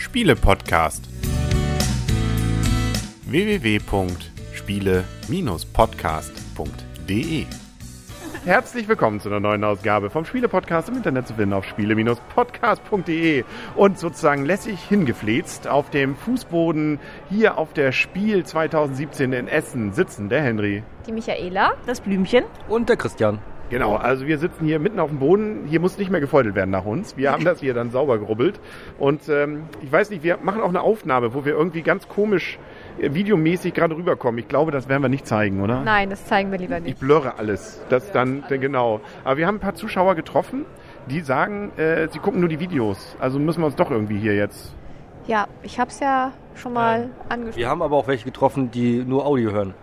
Spiele-Podcast. www.spiele-podcast.de Herzlich willkommen zu einer neuen Ausgabe vom Spiele-Podcast im Internet zu finden auf spiele-podcast.de und sozusagen lässig hingefläzt auf dem Fußboden hier auf der Spiel 2017 in Essen sitzen der Henry. Die Michaela, das Blümchen. Und der Christian. Genau, also wir sitzen hier mitten auf dem Boden. Hier muss nicht mehr gefeudelt werden nach uns. Wir haben das hier dann sauber gerubbelt. Und ähm, ich weiß nicht, wir machen auch eine Aufnahme, wo wir irgendwie ganz komisch äh, videomäßig gerade rüberkommen. Ich glaube, das werden wir nicht zeigen, oder? Nein, das zeigen wir lieber Ich nicht. blurre alles. Das dann, dann genau. Aber wir haben ein paar Zuschauer getroffen, die sagen, äh, sie gucken nur die Videos. Also müssen wir uns doch irgendwie hier jetzt. Ja, ich habe es ja schon mal angesprochen. Wir haben aber auch welche getroffen, die nur Audio hören.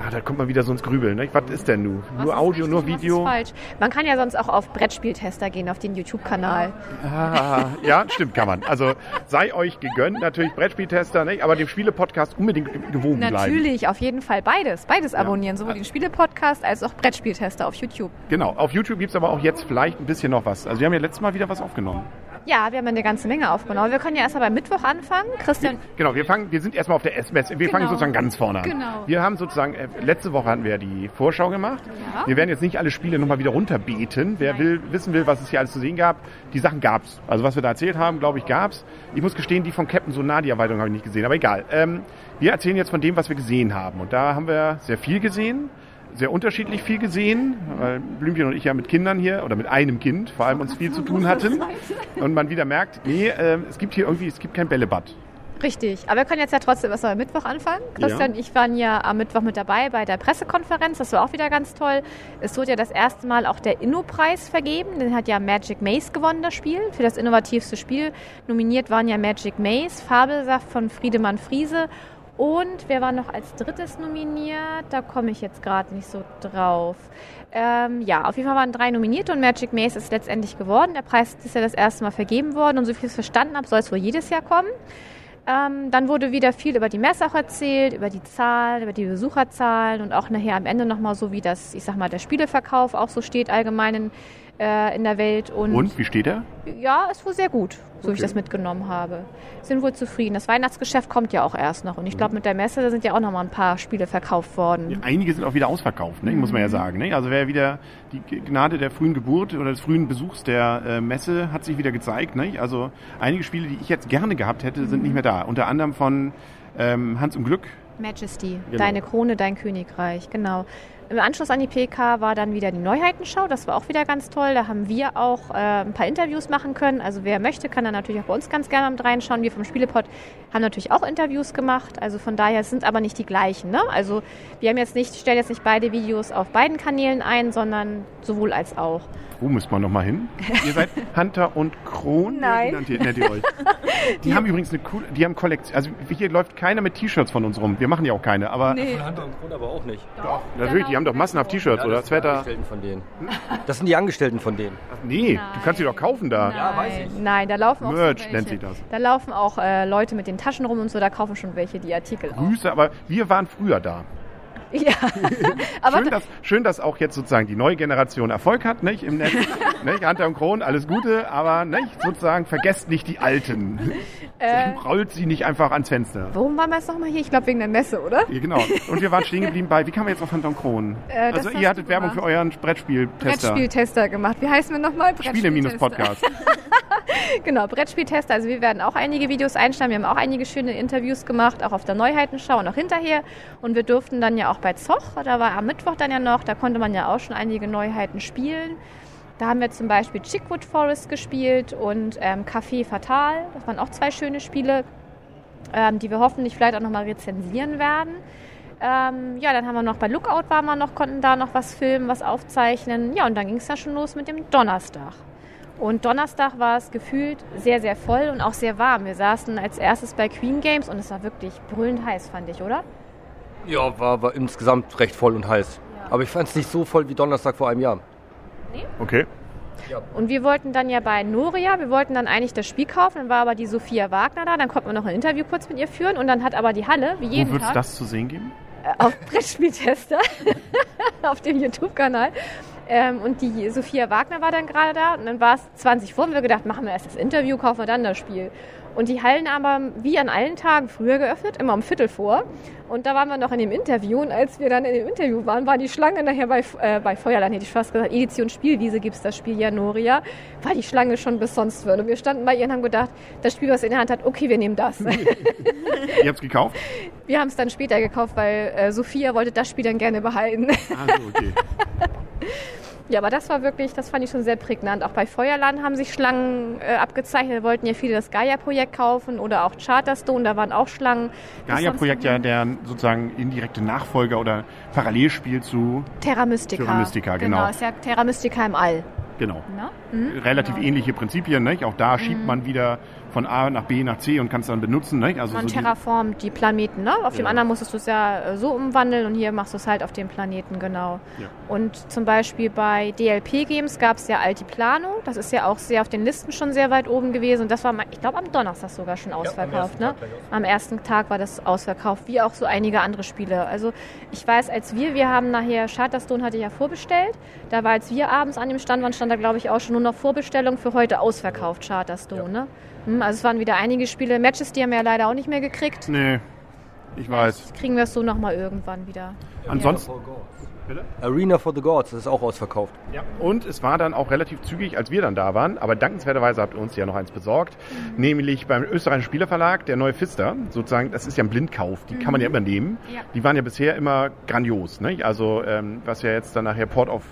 Ah, da kommt man wieder so ins Grübeln. Ne? Was ist denn nun? Was Nur Audio, richtig nur Video? Ist falsch. Man kann ja sonst auch auf Brettspieltester gehen, auf den YouTube-Kanal. Ah, ja, stimmt, kann man. Also sei euch gegönnt, natürlich Brettspieltester, nicht? aber dem Spiele-Podcast unbedingt ge- gewogen bleiben. Natürlich, auf jeden Fall beides. Beides abonnieren, sowohl den Spiele-Podcast als auch Brettspieltester auf YouTube. Genau, auf YouTube gibt's aber auch jetzt vielleicht ein bisschen noch was. Also wir haben ja letztes Mal wieder was aufgenommen. Ja, wir haben eine ganze Menge aufgenommen. Wir können ja erst mal beim Mittwoch anfangen. Christian, Genau, wir fangen, wir sind erstmal auf der S-Messe. Wir fangen Genau. sozusagen ganz vorne an. Genau. Wir haben sozusagen, äh, letzte Woche hatten wir ja die Vorschau gemacht. Ja. Wir werden jetzt nicht alle Spiele nochmal wieder runterbeten. Wer Nein. will, wissen will, was es hier alles zu sehen gab, die Sachen gab's. Also was wir da erzählt haben, glaube ich, gab's. Ich muss gestehen, die von Captain Sonar, die Erweiterung habe ich nicht gesehen, aber egal. Ähm, wir erzählen jetzt von dem, was wir gesehen haben. Und da haben wir sehr viel gesehen. Sehr unterschiedlich viel gesehen, weil Blümchen und ich ja mit Kindern hier oder mit einem Kind vor allem uns viel zu tun hatten. Und man wieder merkt, nee, äh, es gibt hier irgendwie, es gibt kein Bällebad. richtig. Aber wir können jetzt ja trotzdem erst mal am Mittwoch anfangen. Christian und ich waren ja am Mittwoch mit dabei bei der Pressekonferenz. Das war auch wieder ganz toll. Es wurde ja das erste Mal auch der Inno-Preis vergeben. Den hat ja Magic Maze gewonnen, das Spiel, für das innovativste Spiel. Nominiert waren ja Magic Maze, Fabelsaft von Friedemann Friese und wer war noch als drittes nominiert? Da komme ich jetzt gerade nicht so drauf. Ähm, ja, auf jeden Fall waren drei nominiert und Magic Maze ist letztendlich geworden. Der Preis ist ja das erste Mal vergeben worden und so viel ich es verstanden habe, soll es wohl jedes Jahr kommen. Ähm, dann wurde wieder viel über die Messe auch erzählt, über die Zahlen, über die Besucherzahlen und auch nachher am Ende nochmal so, wie das, ich sag mal, der Spieleverkauf auch so steht allgemein in, äh, in der Welt. Und, Und, wie steht er? ja, ist wohl sehr gut, so wie ich Okay. das mitgenommen habe. Sind wohl zufrieden. Das Weihnachtsgeschäft kommt ja auch erst noch. Und ich glaube, mit der Messe da sind ja auch nochmal ein paar Spiele verkauft worden. Einige sind auch wieder ausverkauft, ne? muss man ja sagen. Ne? Also wer wieder die Gnade der frühen Geburt oder des frühen Besuchs der äh, Messe hat sich wieder gezeigt. Ne? Also einige Spiele, die ich jetzt gerne gehabt hätte, sind nicht mehr da. Unter anderem von ähm, Hans im Glück. Majesty, Genau. deine Krone, dein Königreich, genau. Im Anschluss an die PK war dann wieder die Neuheitenschau. Das war auch wieder ganz toll. Da haben wir auch äh, ein paar Interviews machen können. Also wer möchte, kann dann natürlich auch bei uns ganz gerne mit reinschauen. Wir vom Spielepod haben natürlich auch Interviews gemacht. Also von daher es sind aber nicht die gleichen. Ne? Also wir haben jetzt nicht, stellen jetzt nicht beide Videos auf beiden Kanälen ein, sondern sowohl als auch. Wo müsste man nochmal hin? Ihr seid Hunter und Kron? Nein. Nennt ihr euch? Die haben übrigens eine coole, die haben Kollektion. Also hier läuft keiner mit T-Shirts von uns rum. Wir machen ja auch keine, aber Von Hunter und Kron aber auch nicht. doch, natürlich, die haben doch massenhaft T-Shirts, oder? das sind die Sweater. Angestellten von denen. Das sind die Angestellten von denen. Ach, nee, du kannst die doch kaufen da. Ja, weiß ich. Nein, da laufen auch Merch so welche. nennt sie das. Da laufen auch äh, Leute mit den Taschen rum und so. Da kaufen schon welche die Artikel. auch. Grüße, aber wir waren früher da. Ja, aber Schön dass, schön, dass auch jetzt sozusagen die neue Generation Erfolg hat, nicht? Im Netz. nicht? Hunter und Kron, alles Gute, aber nicht? sozusagen vergesst nicht die Alten. Äh. Rollt sie nicht einfach ans Fenster. Warum waren wir jetzt nochmal hier? Ich glaube wegen der Messe, oder? Ja, genau. Und wir waren stehen geblieben bei, wie kam man jetzt auf Hunter und Kron? Äh, also ihr hattet Werbung für euren Brettspieltester. Brettspieltester gemacht. Wie heißen wir nochmal? Spiele-Podcast. Genau, Brettspieltester. Also wir werden auch einige Videos einstellen. Wir haben auch einige schöne Interviews gemacht, auch auf der Neuheitenschau und auch hinterher. Und wir durften dann ja auch bei Zoch, da war am Mittwoch dann ja noch, da konnte man ja auch schon einige Neuheiten spielen. Da haben wir zum Beispiel Chickwood Forest gespielt und ähm, Café Fatal. Das waren auch zwei schöne Spiele, ähm, die wir hoffentlich vielleicht auch nochmal rezensieren werden. Ähm, ja, dann haben wir noch bei Lookout waren wir noch, konnten da noch was filmen, was aufzeichnen. Ja, und dann ging es ja schon los mit dem Donnerstag. Und Donnerstag war es gefühlt sehr, sehr voll und auch sehr warm. Wir saßen als erstes bei Queen Games und es war wirklich brüllend heiß, fand ich, oder? Ja, war, war insgesamt recht voll und heiß. Aber ich fand es nicht so voll wie Donnerstag vor einem Jahr. Okay. Und wir wollten dann ja bei Noria, wir wollten dann eigentlich das Spiel kaufen, dann war aber die Sophia Wagner da, dann konnte man noch ein Interview kurz mit ihr führen und dann hat aber die Halle, wie Wo jeden wird es Tag, das zu sehen geben? äh, auf Brettspieltester, auf dem YouTube-Kanal. Ähm, und die Sophia Wagner war dann gerade da und dann war es 20 vor und wir gedacht, machen wir erst das Interview, kaufen wir dann das Spiel. Und die Hallen aber wie an allen Tagen früher geöffnet, immer um Viertel vor. Und da waren wir noch in dem Interview. Und als wir dann in dem Interview waren, war die Schlange nachher bei, äh, bei Feuerland, hätte ich fast gesagt, Edition Spielwiese gibt es das Spiel Janoria, war die Schlange schon bis sonst würden. Und wir standen bei ihr und haben gedacht, das Spiel, was in der Hand hat, okay, wir nehmen das. Ihr habt es gekauft? Wir haben es dann später gekauft, weil äh, Sophia wollte das Spiel dann gerne behalten. Also, okay. Ja, aber das war wirklich, das fand ich schon sehr prägnant. Auch bei Feuerland haben sich Schlangen äh, abgezeichnet. Da wollten ja viele das Gaia-Projekt kaufen oder auch Charterstone, da waren auch Schlangen. Gaia-Projekt ja der sozusagen indirekte Nachfolger oder Parallelspiel zu Terra Mystica. Terra Mystica, genau. Genau, ist ja Terra Mystica im All. Genau. Ne? Relativ Genau. ähnliche Prinzipien, nicht? Auch da schiebt man wieder von A nach B nach C und kann es dann benutzen, nicht? Also Man so die- terraformt die Planeten, ne? Auf dem Ja. anderen musstest du es ja äh, so umwandeln und hier machst du es halt auf dem Planeten, genau. Ja. Und zum Beispiel bei DLP Games gab es ja Altiplano, das ist ja auch sehr auf den Listen schon sehr weit oben gewesen und das war, mal- ich glaube, am Donnerstag sogar schon ausverkauft, ersten ne? Tag gleich Am ersten Tag war das ausverkauft, wie auch so einige andere Spiele. Also ich weiß, als wir, wir haben nachher, Charterstone hatte ich ja vorbestellt, da war, als wir abends an dem Stand waren, stand da glaube ich auch schon nur noch Vorbestellung für heute ausverkauft, Charterstone, ne? Hm, Also es waren wieder einige Spiele, Matches, die haben wir ja leider auch nicht mehr gekriegt. Nee, ich weiß. Kriegen wir es so nochmal irgendwann wieder. Ansonsten. Arena for the Gods, das ist auch ausverkauft. Ja. Und es war dann auch relativ zügig, als wir dann da waren, aber dankenswerterweise habt ihr uns ja noch eins besorgt, nämlich beim österreichischen Spielerverlag, der neue Pfister, sozusagen, das ist ja ein Blindkauf, die kann man ja immer nehmen. Ja. Die waren ja bisher immer grandios, ne? Also, ähm, was ja jetzt dann nachher Port of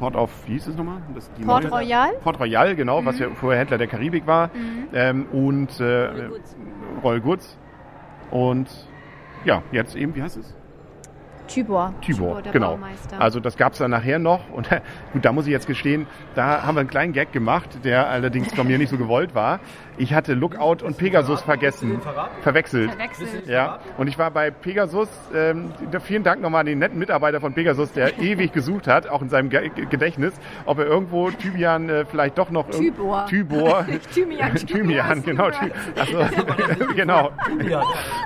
Port of, wie hieß es nochmal? Das, die Port neue- Royal? Port Royal, genau, was ja vorher Händler der Karibik war. Ähm, und äh, Royal Goods. Und ja, jetzt eben, wie heißt es? Tybor. Tibor, der genau. Baumeister. Also das gab es dann nachher noch und gut, da muss ich jetzt gestehen, da haben wir einen kleinen Gag gemacht, der allerdings von mir nicht so gewollt war. Ich hatte Lookout und Pegasus vergessen, verwechselt. Verwechselt. Ja, und ich war bei Pegasus, ähm, vielen Dank nochmal an den netten Mitarbeiter von Pegasus, der ewig gesucht hat, auch in seinem Ge Gedächtnis, ob er irgendwo Thymian äh, vielleicht doch noch... Tybor. Tybor. Nicht Thymian, Thymian, genau. Thy also, genau.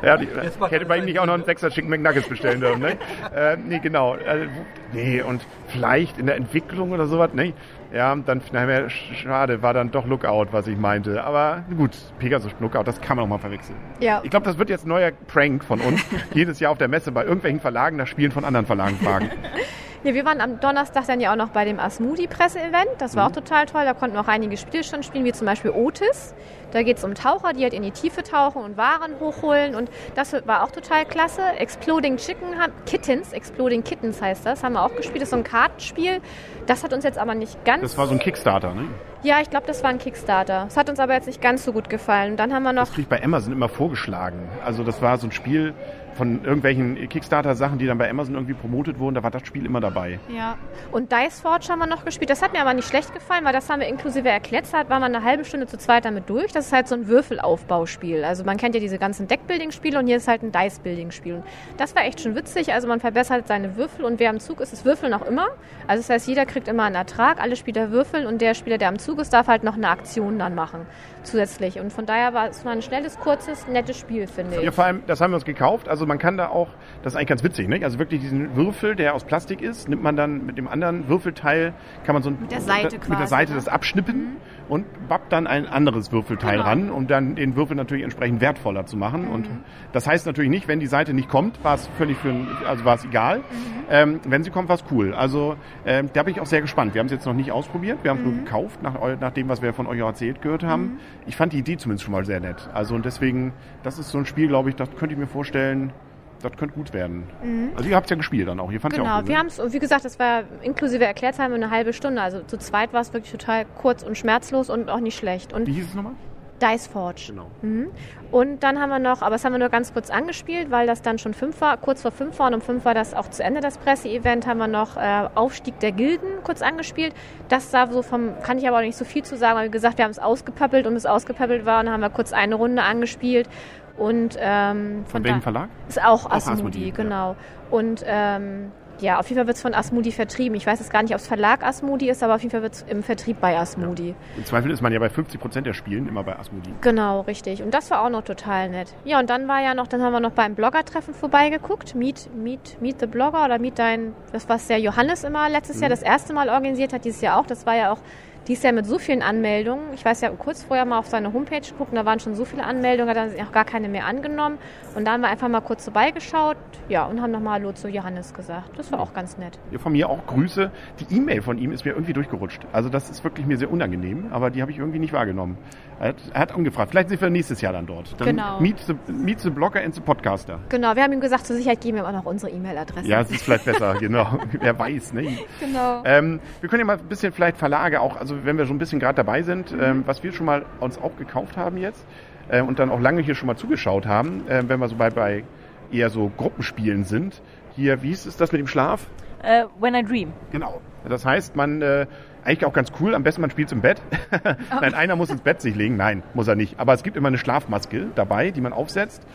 Ja, die, ich hätte bei ihm nicht auch noch einen Sechser Chicken McNuggets bestellen dürfen, ne? äh, nee, genau. Also, nee, und vielleicht in der Entwicklung oder sowas, ne? Ja, dann, na, schade, war dann doch Lookout, was ich meinte. Aber gut, Pegasus Lookout, das kann man auch mal verwechseln. Ja. Ich glaube, das wird jetzt ein neuer Prank von uns. Jedes Jahr auf der Messe bei irgendwelchen Verlagen nach Spielen von anderen Verlagen fragen. Ja, wir waren am Donnerstag dann ja auch noch bei dem Asmodi-Presse-Event. Das war auch total toll. Da konnten wir auch einige Spiele schon spielen, wie zum Beispiel Otis. Da geht es um Taucher, die halt in die Tiefe tauchen und Waren hochholen. Und das war auch total klasse. Exploding Chicken, haben- Kittens, Exploding Kittens heißt das, haben wir auch gespielt. Das ist so ein Kartenspiel. Das hat uns jetzt aber nicht ganz... Das war so ein Kickstarter, ne? ja, ich glaube, das war ein Kickstarter. Das hat uns aber jetzt nicht ganz so gut gefallen. Und dann haben wir noch... Das krieg ich bei Amazon immer vorgeschlagen. Also das war so ein Spiel von irgendwelchen Kickstarter-Sachen, die dann bei Amazon irgendwie promotet wurden. Da war das Spiel immer dabei. Ja. Und Dice Forge haben wir noch gespielt. Das hat mir aber nicht schlecht gefallen, weil das haben wir inklusive erklärt. Da war man eine halbe Stunde zu zweit damit durch. Das ist halt so ein Würfelaufbauspiel. Also man kennt ja diese ganzen Deckbuilding-Spiele und hier ist halt ein Dice-Building-Spiel. Und das war echt schon witzig. Also man verbessert seine Würfel und wer am Zug ist, ist Würfeln auch immer. Also das heißt, jeder kriegt immer einen Ertrag, alle Spieler würfeln und der Spieler, der am Zug ist, darf halt noch eine Aktion dann machen zusätzlich. Und von daher war es war ein schnelles, kurzes, nettes Spiel, finde ich. Ja, vor allem, das haben wir uns gekauft. Also man kann da auch, das ist eigentlich ganz witzig, ne? Also wirklich diesen Würfel, der aus Plastik ist, nimmt man dann mit dem anderen Würfelteil, kann man so ein, Mit der Seite mit der quasi, Seite ne? das abschnippen und bappt dann ein anderes Würfelteil Genau. ran, um dann den Würfel natürlich entsprechend wertvoller zu machen. Und Mhm. das heißt natürlich nicht, wenn die Seite nicht kommt, war es völlig für, also war es egal. Mhm. Ähm, wenn sie kommt, war es cool. Also ähm, da bin ich auch sehr gespannt. Wir haben es jetzt noch nicht ausprobiert, wir haben es Mhm. nur gekauft, nach, nach dem, was wir von euch auch erzählt gehört haben. Ich fand die Idee zumindest schon mal sehr nett. Also und deswegen, das ist so ein Spiel, glaube ich, das könnte ich mir vorstellen, das könnte gut werden. Also ihr habt es ja gespielt dann auch. Ihr ja Mhm. Genau, auch gut, wir ne? haben es, wie gesagt, das war inklusive Erklärzeit eine halbe Stunde. Also zu zweit war es wirklich total kurz und schmerzlos und auch nicht schlecht. Und Wie hieß es nochmal? Dice Forge. Genau. Und dann haben wir noch, aber das haben wir nur ganz kurz angespielt, weil das dann schon fünf war, kurz vor fünf war und um fünf war das auch zu Ende, das Presseevent, haben wir noch äh, Aufstieg der Gilden kurz angespielt. Das sah so vom, kann ich aber auch nicht so viel zu sagen, weil wie gesagt, wir haben es ausgepappelt und bis es ausgepappelt war und dann haben wir kurz eine Runde angespielt. Und ähm, Von welchem da- Verlag? Ist auch Asmodee, ja. genau. Und ähm, ja, auf jeden Fall wird es von Asmodee vertrieben. Ich weiß jetzt gar nicht, ob es Verlag Asmodee ist, aber auf jeden Fall wird es im Vertrieb bei Asmodee. Im Zweifel ist man ja bei 50% der Spielen immer bei Asmodee. Genau, richtig. Und das war auch noch total nett. Ja, und dann war ja noch, dann haben wir noch beim Blogger-Treffen vorbeigeguckt. Meet, meet, meet the Blogger oder Meet dein, das was der Johannes immer letztes Jahr das erste Mal organisiert hat, dieses Jahr auch. Das war ja auch dies Jahr mit so vielen Anmeldungen. Ich weiß ja kurz vorher mal auf seine Homepage gucken, da waren schon so viele Anmeldungen, hat er auch gar keine mehr angenommen. Und da haben wir einfach mal kurz vorbeigeschaut, ja, und haben nochmal Hallo zu Johannes gesagt. Das war auch ganz nett. Ja, von mir auch Grüße. Die E-Mail von ihm ist mir irgendwie durchgerutscht. Also das ist wirklich mir sehr unangenehm, aber die habe ich irgendwie nicht wahrgenommen. Er hat, er hat angefragt. Vielleicht sind wir nächstes Jahr dann dort. Dann genau. Meet the, meet the Blogger and the Podcaster. Genau, wir haben ihm gesagt, zur Sicherheit geben wir auch noch unsere E-Mail-Adresse. Ja, es ist vielleicht besser, genau. Wer weiß, ne? Genau. Ähm, wir können ja mal ein bisschen vielleicht Verlage auch, also wenn wir so ein bisschen gerade dabei sind, mhm. ähm, was wir schon mal uns auch gekauft haben jetzt äh, und dann auch lange hier schon mal zugeschaut haben, äh, wenn wir so bei, bei eher so Gruppenspielen sind. Hier, wie ist das mit dem Schlaf? Uh, when I Dream. Genau. Das heißt, man äh, eigentlich auch ganz cool. Am besten man spielt im Bett. Nein, einer muss ins Bett sich legen. Nein, muss er nicht. Aber es gibt immer eine Schlafmaske dabei, die man aufsetzt.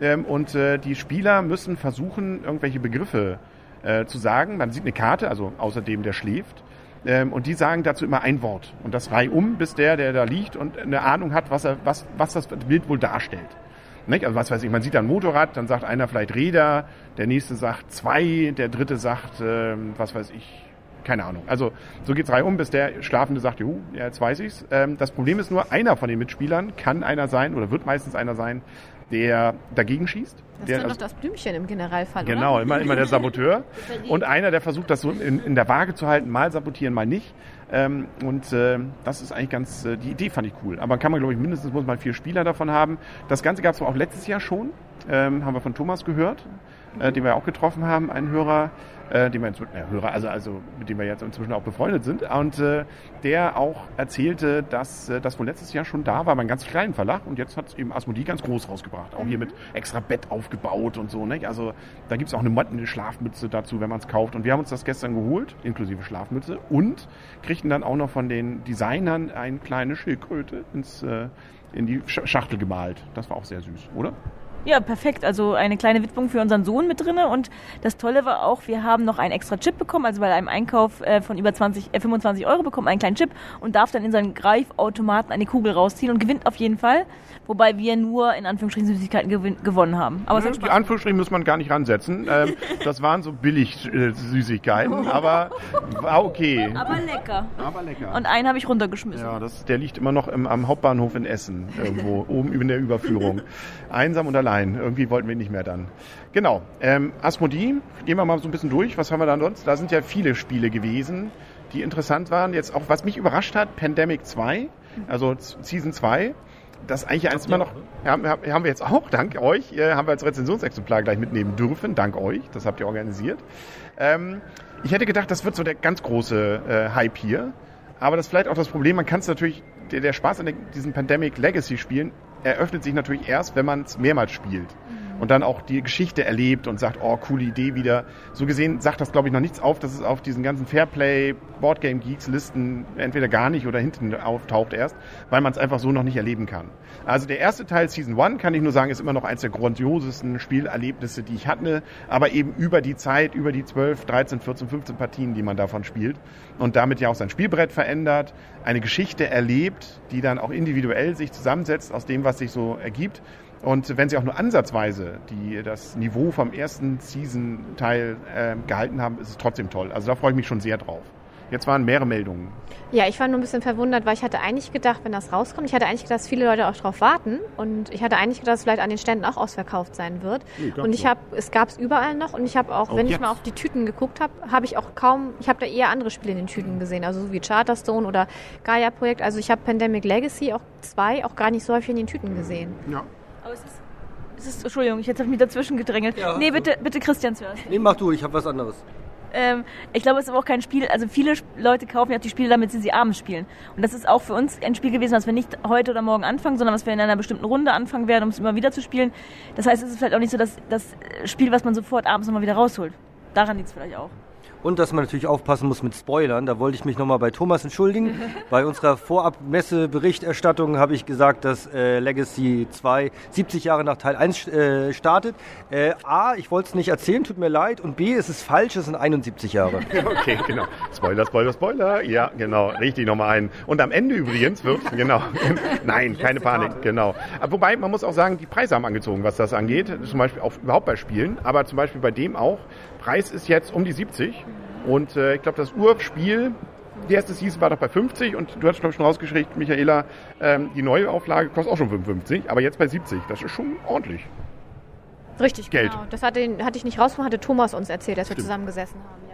Ähm, und äh, die Spieler müssen versuchen, irgendwelche Begriffe äh, zu sagen. Man sieht eine Karte, also außerdem der schläft. Ähm, und die sagen dazu immer ein Wort. Und das reihum, bis der, der da liegt und eine Ahnung hat, was, er, was, was das Bild wohl darstellt. Nicht? Also was weiß ich, man sieht da ein Motorrad, dann sagt einer vielleicht Räder, der nächste sagt zwei, der dritte sagt, äh, was weiß ich, keine Ahnung. Also so geht's reihum, bis der Schlafende sagt, juhu, ja, jetzt weiß ich's. Ähm, das Problem ist nur, einer von den Mitspielern kann einer sein oder wird meistens einer sein, der dagegen schießt. Das der, ist doch das Blümchen im Generalfall, Genau, oder? immer, immer der Saboteur. und einer, der versucht, das so in, in der Waage zu halten, mal sabotieren, mal nicht. Ähm, und äh, das ist eigentlich ganz, äh, die Idee fand ich cool. Aber kann man, glaube ich, mindestens muss man vier Spieler davon haben. Das Ganze gab es auch letztes Jahr schon, ähm, haben wir von Thomas gehört, äh, den wir auch getroffen haben, einen Hörer äh, den wir inzwischen, äh, Hörer, also, also mit dem wir jetzt inzwischen auch befreundet sind. Und äh, der auch erzählte, dass äh, das wohl letztes Jahr schon da war, einem ganz kleinen Verlag. Und jetzt hat eben Asmodee ganz groß rausgebracht. Auch hier mit extra Bett aufgebaut und so. Ne? Also da gibt es auch eine, eine Schlafmütze dazu, wenn man es kauft. Und wir haben uns das gestern geholt, inklusive Schlafmütze. Und kriegten dann auch noch von den Designern eine kleine Schildkröte ins, äh, in die Schachtel gemalt. Das war auch sehr süß, oder? Ja, perfekt. Also eine kleine Widmung für unseren Sohn mit drinne. Und das Tolle war auch, wir haben noch einen extra Chip bekommen. Also bei einem Einkauf äh, von über 20, äh, 25 Euro bekommt man einen kleinen Chip und darf dann in seinen Greifautomaten eine Kugel rausziehen und gewinnt auf jeden Fall. Wobei wir nur in Anführungsstrichen Süßigkeiten gewin gewonnen haben. Aber ja, die Anführungsstrichen muss man gar nicht ransetzen. Ähm, das waren so billig äh, Süßigkeiten, aber war okay. Aber lecker. Aber lecker. Und einen habe ich runtergeschmissen. Ja, das, der liegt immer noch im, am Hauptbahnhof in Essen, irgendwo oben über der Überführung. Einsam und allein nein, irgendwie wollten wir nicht mehr dann. Genau, ähm, Asmodee, gehen wir mal so ein bisschen durch. Was haben wir da sonst? Da sind ja viele Spiele gewesen, die interessant waren. Jetzt auch, was mich überrascht hat, Pandemic 2, also Season 2 das eigentlich eins immer noch, ja, haben wir jetzt auch, dank euch, äh, haben wir als Rezensionsexemplar gleich mitnehmen dürfen, dank euch, das habt ihr organisiert. Ähm, ich hätte gedacht, das wird so der ganz große äh, Hype hier, aber das ist vielleicht auch das Problem, man kann es natürlich, der, der Spaß an diesen Pandemic Legacy Spielen eröffnet sich natürlich erst, wenn man es mehrmals spielt. Mhm. Und dann auch die Geschichte erlebt und sagt, oh, coole Idee wieder. So gesehen sagt das, glaube ich, noch nichts auf, dass es auf diesen ganzen Fairplay, Boardgame Geeks Listen entweder gar nicht oder hinten auftaucht erst, weil man es einfach so noch nicht erleben kann. Also der erste Teil, Season 1, kann ich nur sagen, ist immer noch eines der grandiosesten Spielerlebnisse, die ich hatte, aber eben über die Zeit, über die 12, 13, 14, 15 Partien, die man davon spielt und damit ja auch sein Spielbrett verändert, eine Geschichte erlebt, die dann auch individuell sich zusammensetzt aus dem, was sich so ergibt. Und wenn sie auch nur ansatzweise die, das Niveau vom ersten Season-Teil äh, gehalten haben, ist es trotzdem toll. Also da freue ich mich schon sehr drauf. Jetzt waren mehrere Meldungen. Ja, ich war nur ein bisschen verwundert, weil ich hatte eigentlich gedacht, wenn das rauskommt, ich hatte eigentlich gedacht, dass viele Leute auch drauf warten und ich hatte eigentlich gedacht, dass es vielleicht an den Ständen auch ausverkauft sein wird. Nee, und ich habe, es gab es überall noch und ich habe auch, auch, wenn jetzt. ich mal auf die Tüten geguckt habe, habe ich auch kaum, ich habe da eher andere Spiele in den Tüten gesehen, also so wie Charterstone oder Gaia Projekt. Also ich habe Pandemic Legacy auch zwei auch gar nicht so häufig in den Tüten gesehen. Ja. Aber es ist, es ist Entschuldigung, ich jetzt habe mich dazwischen gedrängelt. Ja. Nee, bitte, bitte Christian zuerst. Nee, mach du, ich habe was anderes. Ähm, ich glaube, es ist aber auch kein Spiel. Also viele Leute kaufen ja auch die Spiele, damit sie sie abends spielen. Und das ist auch für uns ein Spiel gewesen, was wir nicht heute oder morgen anfangen, sondern was wir in einer bestimmten Runde anfangen werden, um es immer wieder zu spielen. Das heißt, es ist vielleicht auch nicht so das, das Spiel, was man sofort abends nochmal wieder rausholt. Daran liegt es vielleicht auch. Und dass man natürlich aufpassen muss mit Spoilern. Da wollte ich mich nochmal bei Thomas entschuldigen. bei unserer Vorabmesse-Berichterstattung habe ich gesagt, dass äh, Legacy 2 70 Jahre nach Teil 1 äh, startet. Äh, A, ich wollte es nicht erzählen, tut mir leid. Und B, es ist falsch, es sind 71 Jahre. okay, genau. Spoiler, Spoiler, Spoiler. Ja, genau. Richtig nochmal ein. Und am Ende übrigens wird, genau. Nein, keine Panik, genau. Wobei, man muss auch sagen, die Preise haben angezogen, was das angeht. Zum Beispiel auch überhaupt bei Spielen. Aber zum Beispiel bei dem auch. Preis ist jetzt um die 70. Und äh, ich glaube, das Urspiel Die erste Season war doch bei 50 und du hast glaube ich schon rausgeschickt, Michaela, ähm, die neue Auflage kostet auch schon 55, aber jetzt bei 70. Das ist schon ordentlich. Richtig, Geld. genau. Das hatte, hatte ich nicht rausgefunden, hatte Thomas uns erzählt, als wir zusammengesessen haben.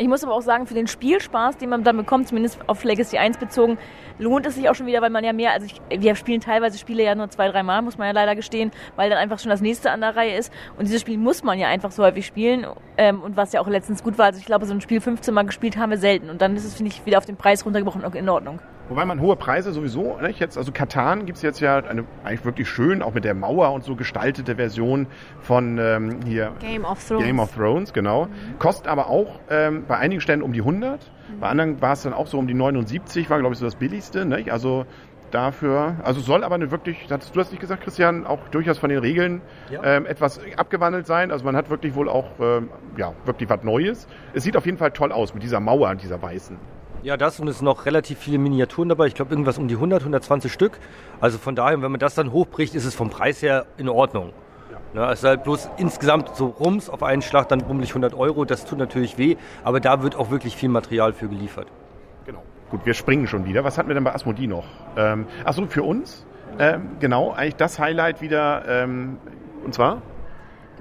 Ich muss aber auch sagen, für den Spielspaß, den man dann bekommt, zumindest auf Legacy 1 bezogen, lohnt es sich auch schon wieder, weil man ja mehr, also ich, wir spielen teilweise Spiele ja nur zwei, drei Mal, muss man ja leider gestehen, weil dann einfach schon das nächste an der Reihe ist. Und dieses Spiel muss man ja einfach so häufig spielen. Ähm, und was ja auch letztens gut war, also ich glaube, so ein Spiel 15 Mal gespielt haben wir selten. Und dann ist es, finde ich, wieder auf den Preis runtergebrochen und in Ordnung. Wobei man hohe Preise sowieso, nicht? jetzt, also Katan gibt's jetzt ja eine eigentlich wirklich schön, auch mit der Mauer und so gestaltete Version von ähm, hier Game of Thrones. Game of Thrones, genau. Kostet aber auch ähm, bei einigen Stellen um die 100, bei anderen war es dann auch so um die 79, war glaube ich so das billigste, nicht? also dafür, also soll aber eine wirklich, hast du hast nicht gesagt, Christian, auch durchaus von den Regeln Ja. ähm, etwas abgewandelt sein. Also man hat wirklich wohl auch ähm, ja wirklich was Neues. Es sieht auf jeden Fall toll aus mit dieser Mauer, dieser weißen. Ja, das und es sind noch relativ viele Miniaturen dabei. Ich glaube, irgendwas um die 100, 120 Stück. Also von daher, wenn man das dann hochbricht, ist es vom Preis her in Ordnung. Ja. es ist halt bloß insgesamt so rums auf einen Schlag dann bummelig 100 Euro. Das tut natürlich weh, aber da wird auch wirklich viel Material für geliefert. Genau. Gut, wir springen schon wieder. Was hatten wir denn bei Asmodee noch? Ähm, Achso, für uns, ähm, genau, eigentlich das Highlight wieder, ähm, und zwar?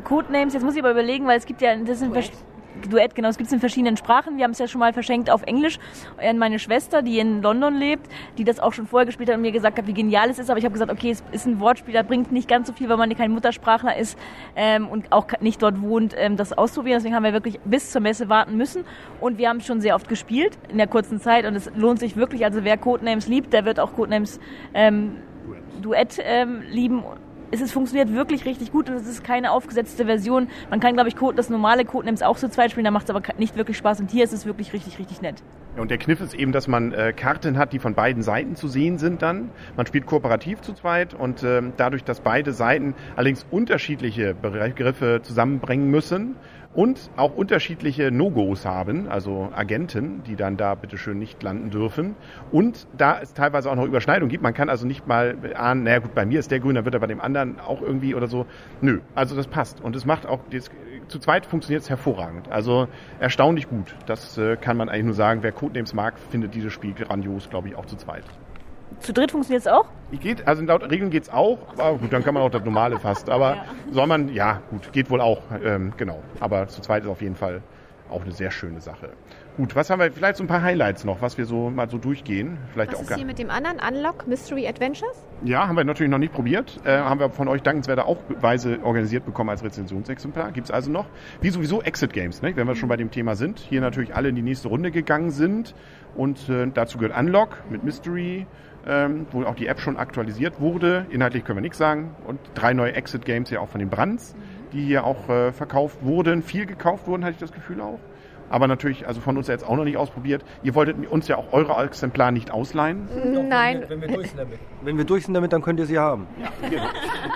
Codenames, jetzt muss ich aber überlegen, weil es gibt ja, das sind Duett, genau, es gibt es in verschiedenen Sprachen. Wir haben es ja schon mal verschenkt auf Englisch an meine Schwester, die in London lebt, die das auch schon vorher gespielt hat und mir gesagt hat, wie genial es ist. Aber ich habe gesagt, okay, es ist ein Wortspiel, das bringt nicht ganz so viel, weil man kein Muttersprachler ist ähm, und auch nicht dort wohnt, ähm, das auszuprobieren. Deswegen haben wir wirklich bis zur Messe warten müssen. Und wir haben es schon sehr oft gespielt in der kurzen Zeit und es lohnt sich wirklich. Also wer Codenames liebt, der wird auch Codenames ähm, Duett ähm, lieben. Es ist, funktioniert wirklich richtig gut und es ist keine aufgesetzte Version. Man kann, glaube ich, Code, das normale Codenames auch zu zweit spielen, da macht es aber nicht wirklich Spaß. Und hier ist es wirklich richtig, richtig nett. Und der Kniff ist eben, dass man äh, Karten hat, die von beiden Seiten zu sehen sind dann. Man spielt kooperativ zu zweit und ähm, dadurch, dass beide Seiten allerdings unterschiedliche Begriffe zusammenbringen müssen und auch unterschiedliche No-Gos haben, also Agenten, die dann da bitteschön nicht landen dürfen. Und da es teilweise auch noch Überschneidungen gibt, man kann also nicht mal ahnen, naja gut, bei mir ist der grün, dann wird er bei dem anderen auch irgendwie oder so. Nö, also das passt. Und es macht auch, das, zu zweit funktioniert es hervorragend. Also erstaunlich gut. Das äh, kann man eigentlich nur sagen. Wer Codenames mag, findet dieses Spiel grandios, glaube ich, auch zu zweit. Zu dritt funktioniert es auch? Geht, also laut Regeln geht's auch, aber gut, dann kann man auch das normale fast. Aber Ja. soll man, ja, gut, geht wohl auch, ähm, genau. Aber zu zweit ist auf jeden Fall auch eine sehr schöne Sache. Gut, was haben wir, vielleicht so ein paar Highlights noch, was wir so mal so durchgehen. Vielleicht Was auch ist hier mit dem anderen Unlock Mystery Adventures? Ja, haben wir natürlich noch nicht probiert. Äh, haben wir von euch dankenswerter auch Weise organisiert bekommen als Rezensionsexemplar. Gibt's also noch. Wie sowieso Exit Games, ne? wenn wir schon bei dem Thema sind. Hier natürlich alle in die nächste Runde gegangen sind. Und äh, dazu gehört Unlock mit Mystery, ähm, wo auch die App schon aktualisiert wurde. Inhaltlich können wir nichts sagen. Und drei neue Exit Games ja auch von den Brands, die hier auch äh, verkauft wurden. Viel gekauft wurden, hatte ich das Gefühl auch. Aber natürlich, also von uns jetzt auch noch nicht ausprobiert. Ihr wolltet uns ja auch eure Exemplar nicht ausleihen. Nein. Wenn wir durch sind damit. Wenn wir durch sind damit, dann könnt ihr sie haben.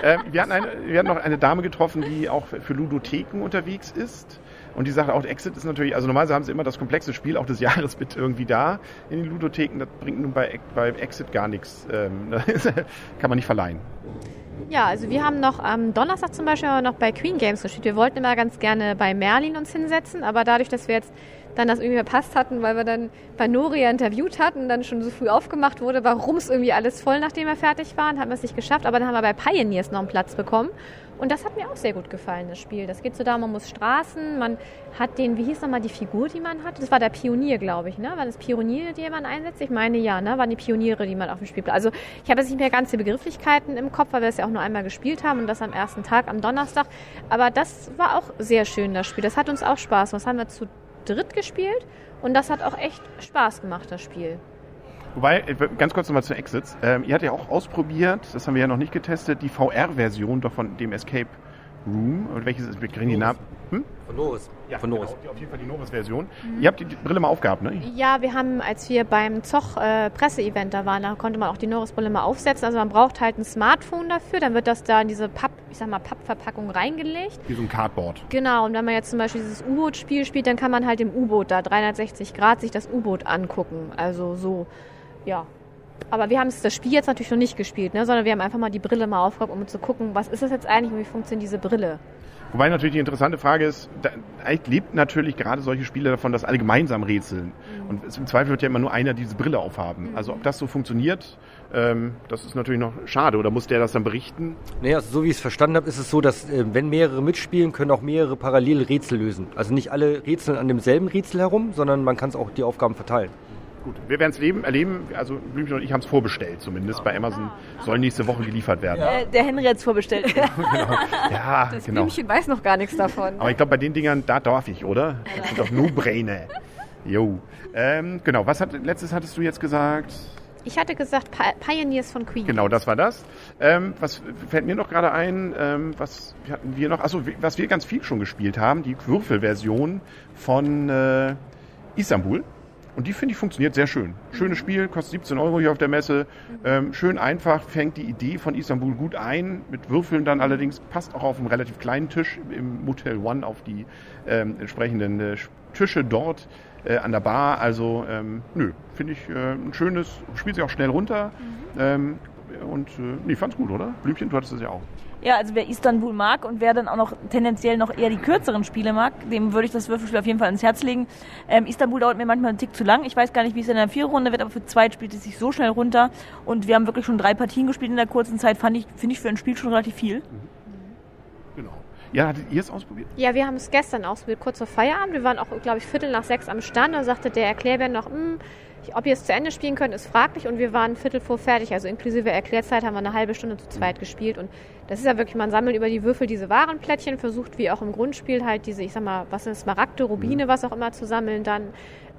Ähm, wir, hatten eine, wir hatten noch eine Dame getroffen, die auch für Ludotheken unterwegs ist. Und die sagte auch, Exit ist natürlich, also normalerweise haben sie immer das komplexe Spiel auch des Jahres mit irgendwie da in den Ludotheken. Das bringt nun bei, bei Exit gar nichts. Ähm, das kann man nicht verleihen. Ja, also wir haben noch am Donnerstag zum Beispiel noch bei Queen Games gespielt. Wir wollten immer ganz gerne bei Merlin uns hinsetzen, aber dadurch, dass wir jetzt dann das irgendwie verpasst hatten, weil wir dann bei Noria interviewt hatten, dann schon so früh aufgemacht wurde, warum es irgendwie alles voll, nachdem wir fertig waren, haben wir es nicht geschafft. Aber dann haben wir bei Pioneers noch einen Platz bekommen. Und das hat mir auch sehr gut gefallen, das Spiel. Das geht so da, man muss Straßen, man hat den, wie hieß nochmal die Figur, die man hat? Das war der Pionier, glaube ich, ne? War das Pionier, die man einsetzt? Ich meine ja, ne? Waren die Pioniere, die man auf dem Spielplatz. Also ich habe jetzt nicht mehr ganz die Begrifflichkeiten im Kopf, weil wir es ja auch nur einmal gespielt haben und das am ersten Tag, am Donnerstag. Aber das war auch sehr schön, das Spiel. Das hat uns auch Spaß. Das haben wir zu dritt gespielt und das hat auch echt Spaß gemacht, das Spiel. Wobei, äh, ganz kurz nochmal zu Exits. Ähm, ihr habt ja auch ausprobiert, das haben wir ja noch nicht getestet, die VR-Version doch von dem Escape Room. Und welches ist, wir kriegen die Namen. Hm? Von Norris. von Norris. Genau, auf jeden Fall die Norris-Version. Ihr habt die Brille mal aufgehabt, ne? Ja, wir haben, als wir beim Zoch äh, Presseevent da waren, da konnte man auch die Norris-Brille mal aufsetzen. Also man braucht halt ein Smartphone dafür, dann wird das da in diese Papp, ich sag mal, Pappverpackung reingelegt. Wie so ein Cardboard. Genau, und wenn man jetzt zum Beispiel dieses U-Boot-Spiel spielt, dann kann man halt im U-Boot da 360 Grad sich das U-Boot angucken. Also so, ja. Aber wir haben es- das Spiel jetzt natürlich noch nicht gespielt, ne? sondern wir haben einfach mal die Brille mal aufgehabt, um zu gucken, was ist das jetzt eigentlich und wie funktioniert diese Brille. Wobei natürlich die interessante Frage ist, da, eigentlich lebt natürlich gerade solche Spiele davon, dass alle gemeinsam rätseln. Mhm. Und im Zweifel wird ja immer nur einer diese Brille aufhaben. Mhm. Also ob das so funktioniert, ähm, das ist natürlich noch schade. Oder muss der das dann berichten? Naja, also so wie ich es verstanden habe, ist es so, dass äh, wenn mehrere mitspielen, können auch mehrere parallel Rätsel lösen. Also nicht alle rätseln an demselben Rätsel herum, sondern man kann es auch die Aufgaben verteilen. Gut, wir werden es erleben. Also Blümchen und ich haben es vorbestellt, zumindest bei Amazon. Soll nächste Woche geliefert werden. Ja. Äh, der Henry hat es vorbestellt. genau. Ja, das genau. Blümchen weiß noch gar nichts davon. Aber ich glaube, bei den Dingern, da darf ich, oder? Das sind doch No-Brainer. Jo. Ähm, genau, was hat, letztes hattest du jetzt gesagt? Ich hatte gesagt Pioneers von Queen. Genau, das war das. Ähm, was fällt mir noch gerade ein? Ähm, was hatten wir noch? Achso, was wir ganz viel schon gespielt haben, die Würfelversion von äh, Istanbul. Und die finde ich funktioniert sehr schön. Schönes Spiel, kostet 17 Euro hier auf der Messe. Ähm, schön einfach, fängt die Idee von Istanbul gut ein. Mit Würfeln dann allerdings, passt auch auf einem relativ kleinen Tisch im Motel One auf die ähm, entsprechenden äh, Tische dort äh, an der Bar. Also, ähm, nö, finde ich äh, ein schönes, spielt sich auch schnell runter. Mhm. Ähm, und äh, nee, fand's gut, oder? Blümchen, du hattest das ja auch. Ja, also wer Istanbul mag und wer dann auch noch tendenziell noch eher die kürzeren Spiele mag, dem würde ich das Würfelspiel auf jeden Fall ins Herz legen. Ähm, Istanbul dauert mir manchmal einen Tick zu lang. Ich weiß gar nicht, wie es in der Vierrunde wird, aber für zweit spielt es sich so schnell runter. Und wir haben wirklich schon drei Partien gespielt in der kurzen Zeit. Fand ich, finde ich für ein Spiel schon relativ viel. Mhm. Genau. Ja, hattet ihr es ausprobiert? Ja, wir haben es gestern ausprobiert, kurz vor Feierabend. Wir waren auch, glaube ich, Viertel nach sechs am Stand. Da sagte der Erklärbär noch, hm, ob ihr es zu Ende spielen könnt, ist fraglich und wir waren Viertel vor fertig. Also inklusive Erklärzeit haben wir eine halbe Stunde zu zweit gespielt und das ist ja wirklich, man sammelt über die Würfel diese Warenplättchen, versucht wie auch im Grundspiel halt diese, ich sag mal, was sind Smaragde, Rubine, mhm. was auch immer zu sammeln dann.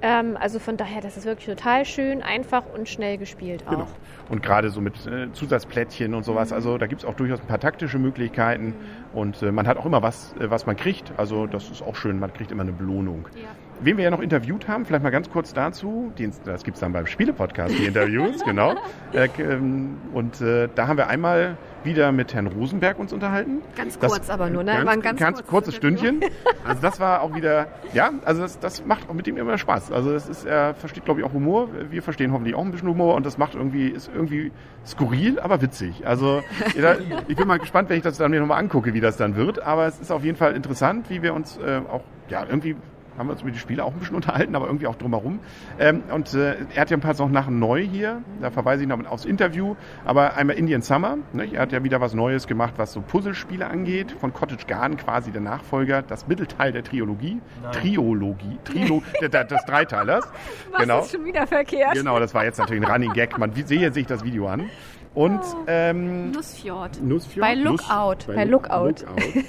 Ähm, also von daher, das ist wirklich total schön, einfach und schnell gespielt auch. Genau. Und gerade so mit äh, Zusatzplättchen und sowas, mhm. also da gibt es auch durchaus ein paar taktische Möglichkeiten mhm. und äh, man hat auch immer was, äh, was man kriegt. Also das ist auch schön, man kriegt immer eine Belohnung. Ja. Wen wir ja noch interviewt haben, vielleicht mal ganz kurz dazu, den, das gibt es dann beim Spiele-Podcast, die Interviews, genau. Äh, ähm, und äh, da haben wir einmal wieder mit Herrn Rosenberg uns unterhalten. Ganz kurz das, aber nur, ne? Ganz, ganz, ganz kurz kurzes Stündchen. Also das war auch wieder, ja, also das, das macht auch mit ihm immer Spaß. Also das ist, er versteht, glaube ich, auch Humor. Wir verstehen hoffentlich auch ein bisschen Humor und das macht irgendwie, ist irgendwie skurril, aber witzig. Also ich bin mal gespannt, wenn ich das dann mir nochmal angucke, wie das dann wird. Aber es ist auf jeden Fall interessant, wie wir uns äh, auch ja, irgendwie haben wir uns über die Spiele auch ein bisschen unterhalten, aber irgendwie auch drumherum. Ähm, und äh, er hat ja ein paar Sachen neu hier, da verweise ich noch aufs Interview, aber einmal Indian Summer, ne? er hat ja wieder was Neues gemacht, was so Puzzlespiele angeht, von Cottage Garden quasi der Nachfolger, das Mittelteil der Triologie, Nein. Triologie, Trilo, des Dreiteilers. Was genau. ist schon wieder verkehrt? Genau, das war jetzt natürlich ein Running Gag, man sehe sich das Video an. Und oh. ähm, Nussfjord. Nussfjord. Bei Lookout. Bei, bei Lookout. Lookout.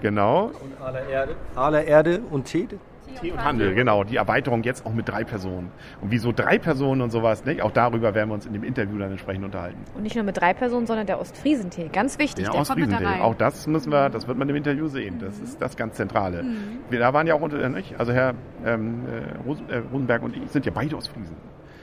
genau. Und Aler Erde. Aler Erde und Tede. Tee und Handel, genau. Die Erweiterung jetzt auch mit drei Personen. Und wieso drei Personen und sowas, ne? auch darüber werden wir uns in dem Interview dann entsprechend unterhalten. Und nicht nur mit drei Personen, sondern der Ostfriesentee. Ganz wichtig, der, der Ostfriesentee. Da auch das müssen wir, das wird man im Interview sehen. Das ist das ganz Zentrale. Mhm. Wir, da waren ja auch unter, nicht? also Herr ähm, äh, äh, Rosenberg und ich sind ja beide Ostfriesen.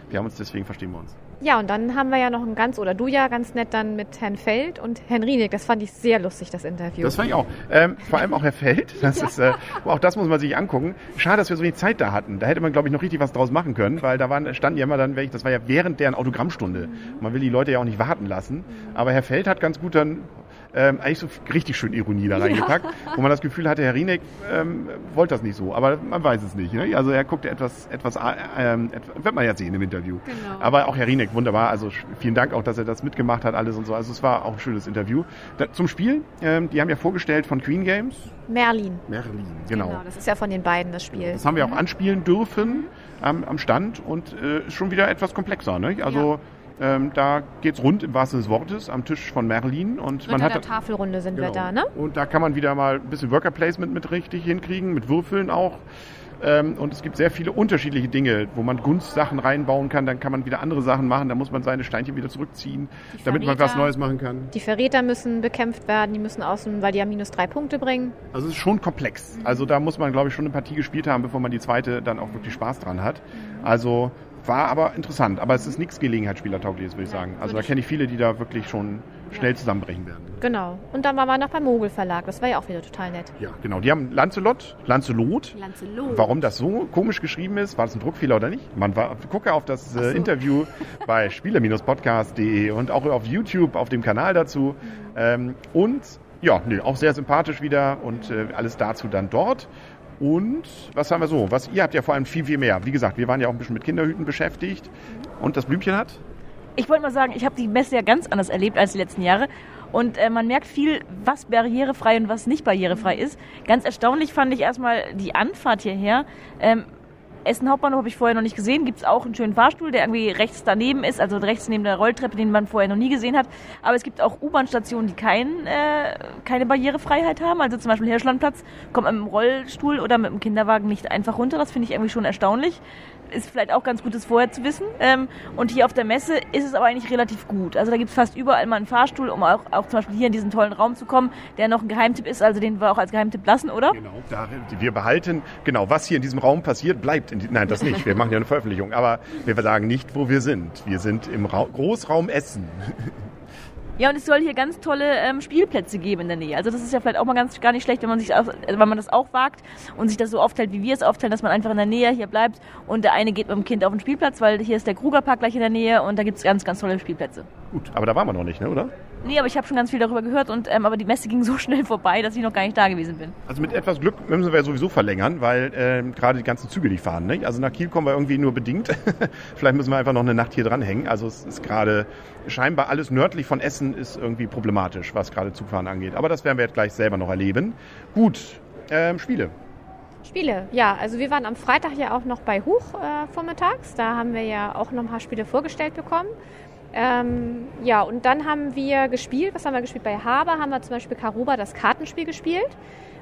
Wir haben uns deswegen verstehen wir uns. Ja, und dann haben wir ja noch ein ganz, oder du ja ganz nett dann mit Herrn Feld und Herrn Rienig. Das fand ich sehr lustig, das Interview. Das fand ich auch. Ähm, vor allem auch Herr Feld. Das ja. ist, äh, auch das muss man sich angucken. Schade, dass wir so wenig Zeit da hatten. Da hätte man, glaube ich, noch richtig was draus machen können, weil da waren, standen ja immer dann das war ja während deren Autogrammstunde. Mhm. Man will die Leute ja auch nicht warten lassen. Aber Herr Feld hat ganz gut dann ähm, eigentlich so richtig schön Ironie da reingepackt, ja. wo man das Gefühl hatte, Herr Rieneck ähm, wollte das nicht so, aber man weiß es nicht. Ne? Also er guckte etwas, etwas, äh, ähm, etwas, wird man ja sehen im Interview. Genau. Aber auch Herr Rieneck, wunderbar, also vielen Dank auch, dass er das mitgemacht hat, alles und so. Also es war auch ein schönes Interview. Da, zum Spiel, ähm, die haben ja vorgestellt von Queen Games. Merlin. Merlin, genau. genau. Das ist ja von den beiden das Spiel. Das haben wir auch anspielen dürfen am, am Stand und äh, ist schon wieder etwas komplexer. Ne? Also ja ähm, da geht's rund im wahrsten Sinne des Wortes am Tisch von Merlin. Und Ritter man hat der Tafelrunde sind genau. wir da, ne? Und da kann man wieder mal ein bisschen Worker Placement mit richtig hinkriegen, mit Würfeln auch. Ähm, und es gibt sehr viele unterschiedliche Dinge, wo man Gunstsachen reinbauen kann, dann kann man wieder andere Sachen machen, da muss man seine Steinchen wieder zurückziehen, damit man was Neues machen kann. Die Verräter müssen bekämpft werden, die müssen außen, weil die ja minus drei Punkte bringen. Also es ist schon komplex. Also da muss man, glaube ich, schon eine Partie gespielt haben, bevor man die zweite dann auch wirklich Spaß dran hat. Also war aber interessant, aber es ist nichts Gelegenheitsspielertaugliches, würde ich sagen. Also da kenne ich viele, die da wirklich schon schnell zusammenbrechen werden. Genau. Und dann waren wir noch beim Mogel Verlag. Das war ja auch wieder total nett. Ja, genau. Die haben Lancelot, Lancelot. Lancelot. Warum das so komisch geschrieben ist, war das ein Druckfehler oder nicht? Man war, gucke auf das äh, so. Interview bei spiele-podcast.de und auch auf YouTube auf dem Kanal dazu. Mhm. Ähm, und ja, nee, auch sehr sympathisch wieder und äh, alles dazu dann dort. Und was haben wir so? Was, ihr habt ja vor allem viel, viel mehr. Wie gesagt, wir waren ja auch ein bisschen mit Kinderhüten beschäftigt. Und das Blümchen hat? Ich wollte mal sagen, ich habe die Messe ja ganz anders erlebt als die letzten Jahre. Und äh, man merkt viel, was barrierefrei und was nicht barrierefrei ist. Ganz erstaunlich fand ich erstmal die Anfahrt hierher. Ähm, Essen Hauptbahnhof habe ich vorher noch nicht gesehen. Gibt es auch einen schönen Fahrstuhl, der irgendwie rechts daneben ist, also rechts neben der Rolltreppe, den man vorher noch nie gesehen hat. Aber es gibt auch U-Bahn-Stationen, die kein, äh, keine Barrierefreiheit haben. Also zum Beispiel Hirschlandplatz kommt mit dem Rollstuhl oder mit dem Kinderwagen nicht einfach runter. Das finde ich irgendwie schon erstaunlich ist vielleicht auch ganz gut, das vorher zu wissen. Ähm, und hier auf der Messe ist es aber eigentlich relativ gut. Also da gibt es fast überall mal einen Fahrstuhl, um auch, auch zum Beispiel hier in diesen tollen Raum zu kommen, der noch ein Geheimtipp ist, also den wir auch als Geheimtipp lassen, oder? Genau, da, wir behalten, genau, was hier in diesem Raum passiert, bleibt. In, nein, das nicht. Wir machen ja eine Veröffentlichung, aber wir sagen nicht, wo wir sind. Wir sind im Ra Großraum Essen. Ja, und es soll hier ganz tolle ähm, Spielplätze geben in der Nähe. Also das ist ja vielleicht auch mal ganz gar nicht schlecht, wenn man sich, auf, wenn man das auch wagt und sich das so aufteilt, wie wir es aufteilen, dass man einfach in der Nähe hier bleibt und der eine geht mit dem Kind auf den Spielplatz, weil hier ist der Krugerpark gleich in der Nähe und da gibt es ganz, ganz tolle Spielplätze. Gut, aber da waren wir noch nicht, ne, oder? Nee, aber ich habe schon ganz viel darüber gehört und ähm, aber die Messe ging so schnell vorbei, dass ich noch gar nicht da gewesen bin. Also mit etwas Glück müssen wir sowieso verlängern, weil ähm, gerade die ganzen Züge, die fahren. Ne? Also nach Kiel kommen wir irgendwie nur bedingt. Vielleicht müssen wir einfach noch eine Nacht hier dranhängen. Also es ist gerade scheinbar alles nördlich von Essen ist irgendwie problematisch, was gerade Zugfahren angeht. Aber das werden wir jetzt gleich selber noch erleben. Gut, ähm, Spiele. Spiele, ja. Also wir waren am Freitag ja auch noch bei Huch äh, vormittags. Da haben wir ja auch noch ein paar Spiele vorgestellt bekommen. Ähm, ja, und dann haben wir gespielt, was haben wir gespielt? Bei Haber haben wir zum Beispiel Karuba das Kartenspiel gespielt.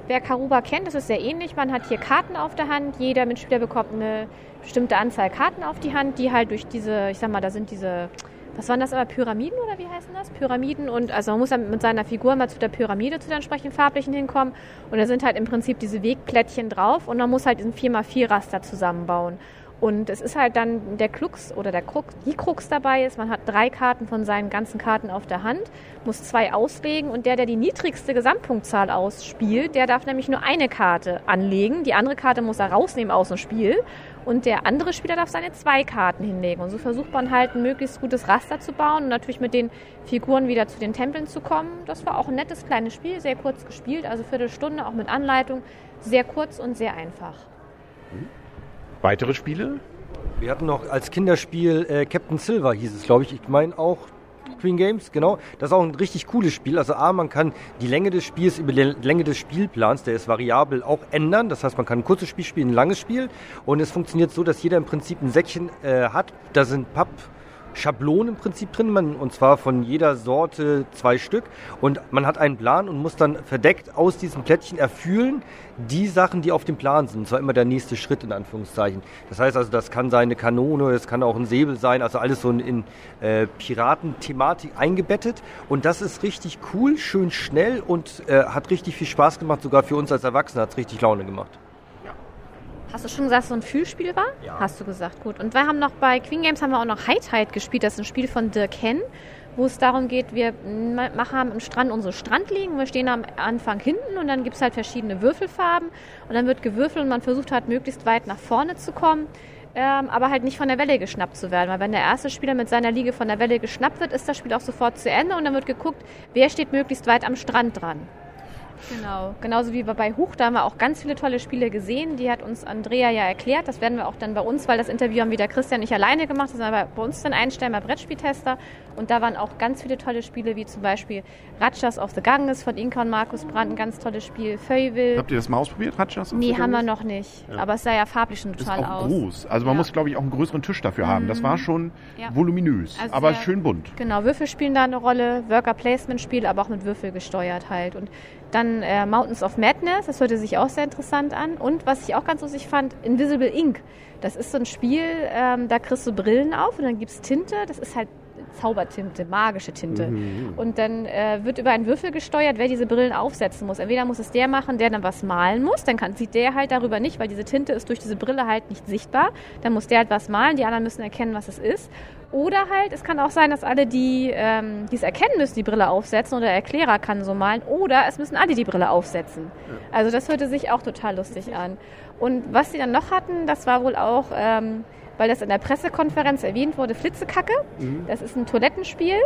Wer Karuba kennt, das ist sehr ähnlich. Man hat hier Karten auf der Hand. Jeder Mitspieler bekommt eine bestimmte Anzahl Karten auf die Hand, die halt durch diese, ich sag mal, da sind diese, was waren das aber, Pyramiden oder wie heißen das? Pyramiden und also man muss dann mit seiner Figur mal zu der Pyramide zu der entsprechenden farblichen hinkommen und da sind halt im Prinzip diese Wegplättchen drauf und man muss halt diesen 4x4-Raster zusammenbauen. Und es ist halt dann der Klux oder der Krux, die Krux dabei ist, man hat drei Karten von seinen ganzen Karten auf der Hand, muss zwei auslegen und der, der die niedrigste Gesamtpunktzahl ausspielt, der darf nämlich nur eine Karte anlegen. Die andere Karte muss er rausnehmen aus dem Spiel und der andere Spieler darf seine zwei Karten hinlegen. Und so versucht man halt ein möglichst gutes Raster zu bauen und natürlich mit den Figuren wieder zu den Tempeln zu kommen. Das war auch ein nettes kleines Spiel, sehr kurz gespielt, also Viertelstunde, auch mit Anleitung, sehr kurz und sehr einfach. Mhm. Weitere Spiele? Wir hatten noch als Kinderspiel äh, Captain Silver hieß es, glaube ich. Ich meine auch Queen Games, genau. Das ist auch ein richtig cooles Spiel. Also A, man kann die Länge des Spiels über die Länge des Spielplans, der ist variabel, auch ändern. Das heißt, man kann ein kurzes Spiel spielen, ein langes Spiel. Und es funktioniert so, dass jeder im Prinzip ein Säckchen äh, hat. Da sind Papp Schablonen im Prinzip drin, man, und zwar von jeder Sorte zwei Stück. Und man hat einen Plan und muss dann verdeckt aus diesem Plättchen erfüllen die Sachen, die auf dem Plan sind. Und zwar immer der nächste Schritt in Anführungszeichen. Das heißt also, das kann sein eine Kanone, es kann auch ein Säbel sein, also alles so in, in äh, Piratenthematik eingebettet. Und das ist richtig cool, schön schnell und äh, hat richtig viel Spaß gemacht. Sogar für uns als Erwachsene hat es richtig Laune gemacht. Hast du schon gesagt, dass es so ein Fühlspiel war? Ja. Hast du gesagt, gut. Und wir haben noch bei Queen Games haben wir auch noch High Tide gespielt. Das ist ein Spiel von Dirk Henn, wo es darum geht, wir machen am Strand unsere Strandliegen. Wir stehen am Anfang hinten und dann gibt es halt verschiedene Würfelfarben und dann wird gewürfelt und man versucht halt möglichst weit nach vorne zu kommen. Ähm, aber halt nicht von der Welle geschnappt zu werden. Weil wenn der erste Spieler mit seiner Liege von der Welle geschnappt wird, ist das Spiel auch sofort zu Ende und dann wird geguckt, wer steht möglichst weit am Strand dran. Genau, genauso wie bei Huch, da haben wir auch ganz viele tolle Spiele gesehen. Die hat uns Andrea ja erklärt. Das werden wir auch dann bei uns, weil das Interview haben wieder Christian nicht alleine gemacht, wir bei uns dann einstellen, bei Brettspieltester. Und da waren auch ganz viele tolle Spiele, wie zum Beispiel Ratchas of the Ganges von Inka und Markus Brandt, ein ganz tolles Spiel. Feuille. Habt ihr das mal ausprobiert, Ratchas? Nee, haben wir noch nicht. Ja. Aber es sah ja farblich schon total ist auch aus. groß. Also man ja. muss, glaube ich, auch einen größeren Tisch dafür mhm. haben. Das war schon ja. voluminös, also aber schön bunt. Genau, Würfel spielen da eine Rolle, Worker-Placement-Spiel, aber auch mit Würfel gesteuert halt. Und dann äh, Mountains of Madness, das hörte sich auch sehr interessant an. Und was ich auch ganz lustig fand, Invisible Ink. Das ist so ein Spiel, ähm, da kriegst du Brillen auf und dann gibt's Tinte. Das ist halt Zaubertinte, magische Tinte. Mhm. Und dann äh, wird über einen Würfel gesteuert, wer diese Brillen aufsetzen muss. Entweder muss es der machen, der dann was malen muss, dann kann, sieht der halt darüber nicht, weil diese Tinte ist durch diese Brille halt nicht sichtbar. Dann muss der halt was malen, die anderen müssen erkennen, was es ist. Oder halt, es kann auch sein, dass alle, die ähm, es erkennen müssen, die Brille aufsetzen oder der Erklärer kann so malen. Oder es müssen alle die Brille aufsetzen. Ja. Also das hörte sich auch total lustig an. Und was sie dann noch hatten, das war wohl auch... Ähm, weil das in der Pressekonferenz erwähnt wurde, Flitzekacke. Mhm. Das ist ein Toilettenspiel.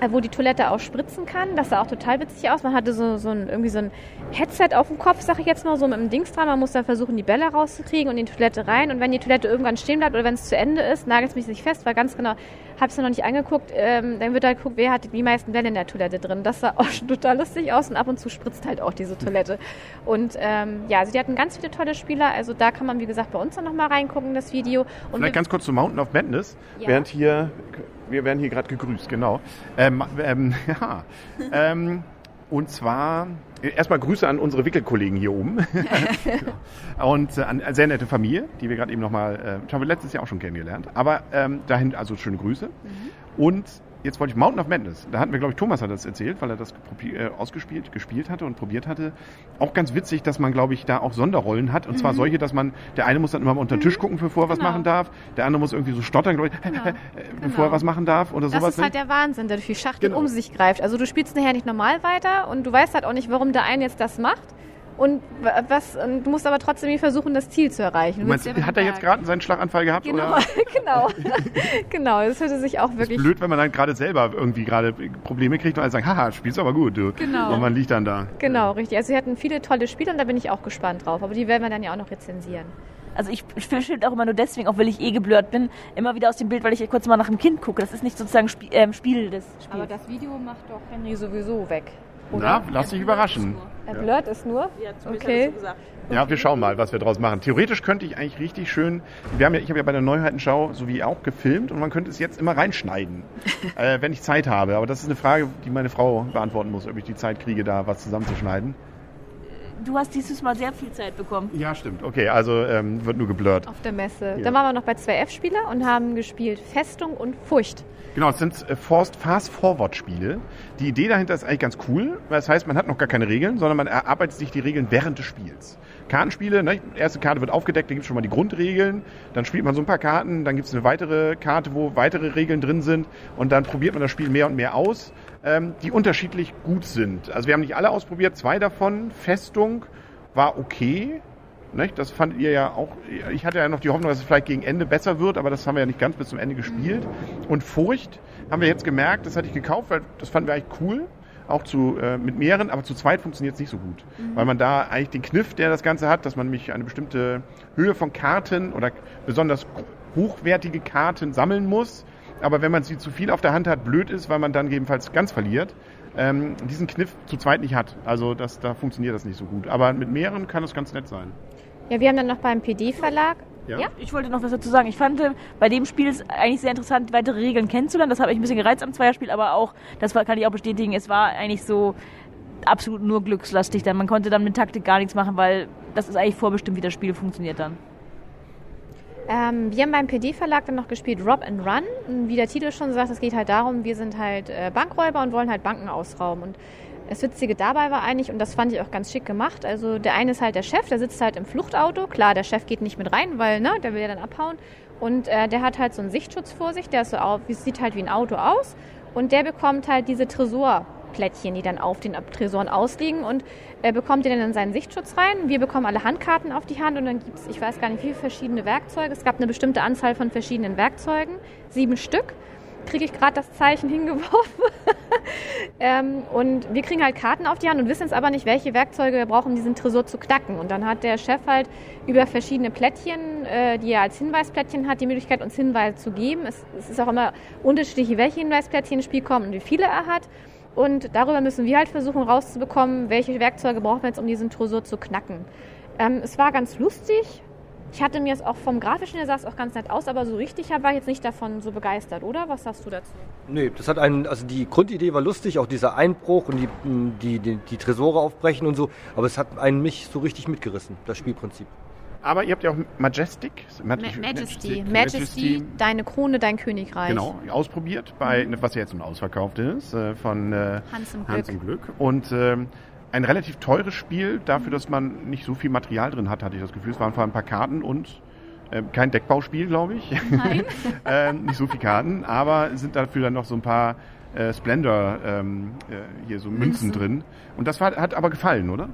Äh, wo die Toilette auch spritzen kann. Das sah auch total witzig aus. Man hatte so, so ein, irgendwie so ein Headset auf dem Kopf, sag ich jetzt mal, so mit einem Dings dran. Man muss da versuchen, die Bälle rauszukriegen und in die Toilette rein. Und wenn die Toilette irgendwann stehen bleibt oder wenn es zu Ende ist, nagelt es mich nicht fest, weil ganz genau, habe es noch nicht angeguckt, ähm, dann wird halt geguckt, wer hat die meisten Bälle in der Toilette drin. Das sah auch schon total lustig aus und ab und zu spritzt halt auch diese Toilette. Und ähm, ja, also die hatten ganz viele tolle Spieler. Also da kann man, wie gesagt, bei uns dann nochmal reingucken, das Video. Und Vielleicht ganz kurz zu Mountain of Madness, ja. während hier wir werden hier gerade gegrüßt, genau. Ähm, ähm, ja. ähm, und zwar erstmal Grüße an unsere Wickelkollegen hier oben. und äh, an eine sehr nette Familie, die wir gerade eben nochmal, äh, haben wir letztes Jahr auch schon kennengelernt. Aber ähm, dahin also schöne Grüße. Mhm. Und jetzt wollte ich Mountain of Madness. Da hatten wir, glaube ich, Thomas hat das erzählt, weil er das äh, ausgespielt, gespielt hatte und probiert hatte. Auch ganz witzig, dass man, glaube ich, da auch Sonderrollen hat. Und mhm. zwar solche, dass man, der eine muss dann immer mal unter den Tisch mhm. gucken, bevor er genau. was machen darf. Der andere muss irgendwie so stottern, glaube ich, genau. bevor genau. er was machen darf oder sowas. Das ist halt der Wahnsinn, der durch die Schachtel genau. um sich greift. Also du spielst nachher nicht normal weiter und du weißt halt auch nicht, warum der eine jetzt das macht. Und was, und du musst aber trotzdem versuchen, das Ziel zu erreichen. Meinst, hat er jetzt gerade seinen Schlaganfall gehabt? Genau, oder? genau. genau, das würde sich auch wirklich. Ist blöd, wenn man dann gerade selber irgendwie gerade Probleme kriegt und alle sagen, haha, spielst aber gut, du. Genau. Und man liegt dann da. Genau, richtig. Also wir hatten viele tolle Spiele und da bin ich auch gespannt drauf. Aber die werden wir dann ja auch noch rezensieren. Also ich verschwinde auch immer nur deswegen, auch weil ich eh geblurrt bin, immer wieder aus dem Bild, weil ich kurz mal nach dem Kind gucke. Das ist nicht sozusagen Spiel, äh, Spiel des Spiels. Aber das Video macht doch Henry sowieso weg. Oder? Na, lass dich überraschen. Er blurrt es nur? Ja, okay. Ja, wir schauen mal, was wir draus machen. Theoretisch könnte ich eigentlich richtig schön, wir haben ja, ich habe ja bei der Neuheitenschau so wie auch gefilmt und man könnte es jetzt immer reinschneiden, äh, wenn ich Zeit habe. Aber das ist eine Frage, die meine Frau beantworten muss, ob ich die Zeit kriege, da was zusammenzuschneiden. Du hast dieses Mal sehr viel Zeit bekommen. Ja, stimmt. Okay, also ähm, wird nur geblurrt. Auf der Messe. Ja. Dann waren wir noch bei 2F-Spieler und haben gespielt Festung und Furcht. Genau, es sind äh, Fast-Forward-Spiele. Die Idee dahinter ist eigentlich ganz cool. Das heißt, man hat noch gar keine Regeln, sondern man erarbeitet sich die Regeln während des Spiels. Kartenspiele, ne? erste Karte wird aufgedeckt, da gibt es schon mal die Grundregeln. Dann spielt man so ein paar Karten, dann gibt es eine weitere Karte, wo weitere Regeln drin sind. Und dann probiert man das Spiel mehr und mehr aus, ähm, die unterschiedlich gut sind. Also wir haben nicht alle ausprobiert, zwei davon. Festung war okay. Nicht? Das fandet ihr ja auch. Ich hatte ja noch die Hoffnung, dass es vielleicht gegen Ende besser wird, aber das haben wir ja nicht ganz bis zum Ende gespielt. Und Furcht haben wir jetzt gemerkt, das hatte ich gekauft, weil das fanden wir eigentlich cool. Auch zu, äh, mit mehreren, aber zu zweit funktioniert es nicht so gut. Mhm. Weil man da eigentlich den Kniff, der das Ganze hat, dass man nämlich eine bestimmte Höhe von Karten oder besonders hochwertige Karten sammeln muss. Aber wenn man sie zu viel auf der Hand hat, blöd ist, weil man dann gegebenenfalls ganz verliert ähm, diesen Kniff zu zweit nicht hat. Also das, da funktioniert das nicht so gut. Aber mit mehreren kann es ganz nett sein. Ja, wir haben dann noch beim PD-Verlag. Ja? ja? Ich wollte noch was dazu sagen. Ich fand äh, bei dem Spiel ist eigentlich sehr interessant, weitere Regeln kennenzulernen. Das habe ich ein bisschen gereizt am Zweierspiel, aber auch, das kann ich auch bestätigen, es war eigentlich so absolut nur glückslastig. Dann man konnte dann mit Taktik gar nichts machen, weil das ist eigentlich vorbestimmt, wie das Spiel funktioniert dann. Ähm, wir haben beim PD-Verlag dann noch gespielt Rob and Run. Wie der Titel schon sagt, es geht halt darum, wir sind halt äh, Bankräuber und wollen halt Banken ausrauben. Und das Witzige dabei war eigentlich, und das fand ich auch ganz schick gemacht, also der eine ist halt der Chef, der sitzt halt im Fluchtauto. Klar, der Chef geht nicht mit rein, weil ne, der will ja dann abhauen. Und äh, der hat halt so einen Sichtschutz vor sich, der ist so auf, sieht halt wie ein Auto aus. Und der bekommt halt diese Tresorplättchen, die dann auf den Tresoren ausliegen und er bekommt den dann in seinen Sichtschutz rein. Wir bekommen alle Handkarten auf die Hand und dann gibt es, ich weiß gar nicht, wie viele verschiedene Werkzeuge. Es gab eine bestimmte Anzahl von verschiedenen Werkzeugen, sieben Stück kriege ich gerade das Zeichen hingeworfen. ähm, und wir kriegen halt Karten auf die Hand und wissen jetzt aber nicht, welche Werkzeuge wir brauchen, um diesen Tresor zu knacken. Und dann hat der Chef halt über verschiedene Plättchen, äh, die er als Hinweisplättchen hat, die Möglichkeit, uns Hinweise zu geben. Es, es ist auch immer unterschiedlich, welche Hinweisplättchen ins Spiel kommen und wie viele er hat. Und darüber müssen wir halt versuchen rauszubekommen, welche Werkzeuge brauchen wir jetzt, um diesen Tresor zu knacken. Ähm, es war ganz lustig, ich hatte mir es auch vom Grafischen her sah es auch ganz nett aus, aber so richtig war ich jetzt nicht davon so begeistert, oder? Was sagst du dazu? Nee, das hat einen, also die Grundidee war lustig, auch dieser Einbruch und die, die, die, die Tresore aufbrechen und so, aber es hat einen mich so richtig mitgerissen, das Spielprinzip. Aber ihr habt ja auch Majestic. Ma Majesty. Majesty. Majesty, deine Krone, dein Königreich. Genau, ausprobiert, bei, mhm. was ja jetzt nun ausverkauft ist, äh, von äh, Hans im Glück. Hans im Glück. Und ähm, ein relativ teures Spiel, dafür, dass man nicht so viel Material drin hat, hatte ich das Gefühl. Es waren vor allem ein paar Karten und äh, kein Deckbauspiel, glaube ich. Nein. ähm, nicht so viele Karten, aber sind dafür dann noch so ein paar äh, Splendor ähm, äh, hier so Münzen, Münzen, drin. Und das war, hat aber gefallen, oder?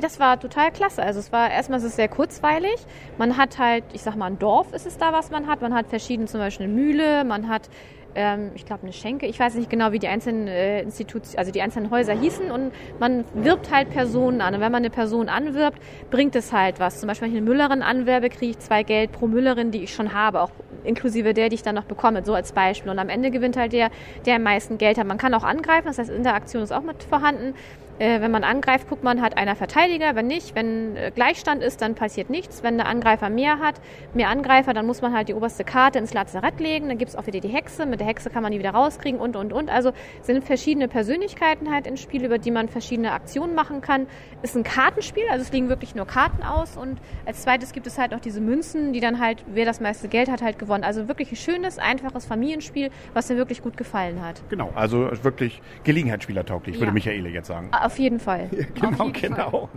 Das war total klasse. Also es war erstmal ist sehr kurzweilig. Man hat halt, ich sag mal, ein Dorf ist es da, was man hat. Man hat verschiedene, zum Beispiel eine Mühle, man hat ähm, ich glaube, eine Schenke. Ich weiß nicht genau, wie die einzelnen äh, Institutionen, also die einzelnen Häuser hießen. Und man wirbt halt Personen an. Und wenn man eine Person anwirbt, bringt es halt was. Zum Beispiel, wenn ich eine Müllerin anwerbe, kriege ich zwei Geld pro Müllerin, die ich schon habe, auch inklusive der, die ich dann noch bekomme, so als Beispiel. Und am Ende gewinnt halt der, der am meisten Geld hat. Man kann auch angreifen, das heißt, Interaktion ist auch mit vorhanden. Äh, wenn man angreift, guckt man, hat einer Verteidiger. Wenn nicht, wenn äh, Gleichstand ist, dann passiert nichts. Wenn der Angreifer mehr hat, mehr Angreifer, dann muss man halt die oberste Karte ins Lazarett legen. Dann gibt es auch wieder die Hexe. Mit der Hexe kann man die wieder rauskriegen und, und, und. Also sind verschiedene Persönlichkeiten halt ins Spiel, über die man verschiedene Aktionen machen kann. Ist ein Kartenspiel, also es liegen wirklich nur Karten aus. Und als zweites gibt es halt noch diese Münzen, die dann halt, wer das meiste Geld hat, halt gewonnen. Also wirklich ein schönes, einfaches Familienspiel, was mir wirklich gut gefallen hat. Genau, also wirklich Gelegenheitsspielertauglich, ja. würde Michaele jetzt sagen. Auf jeden Fall. genau, jeden genau.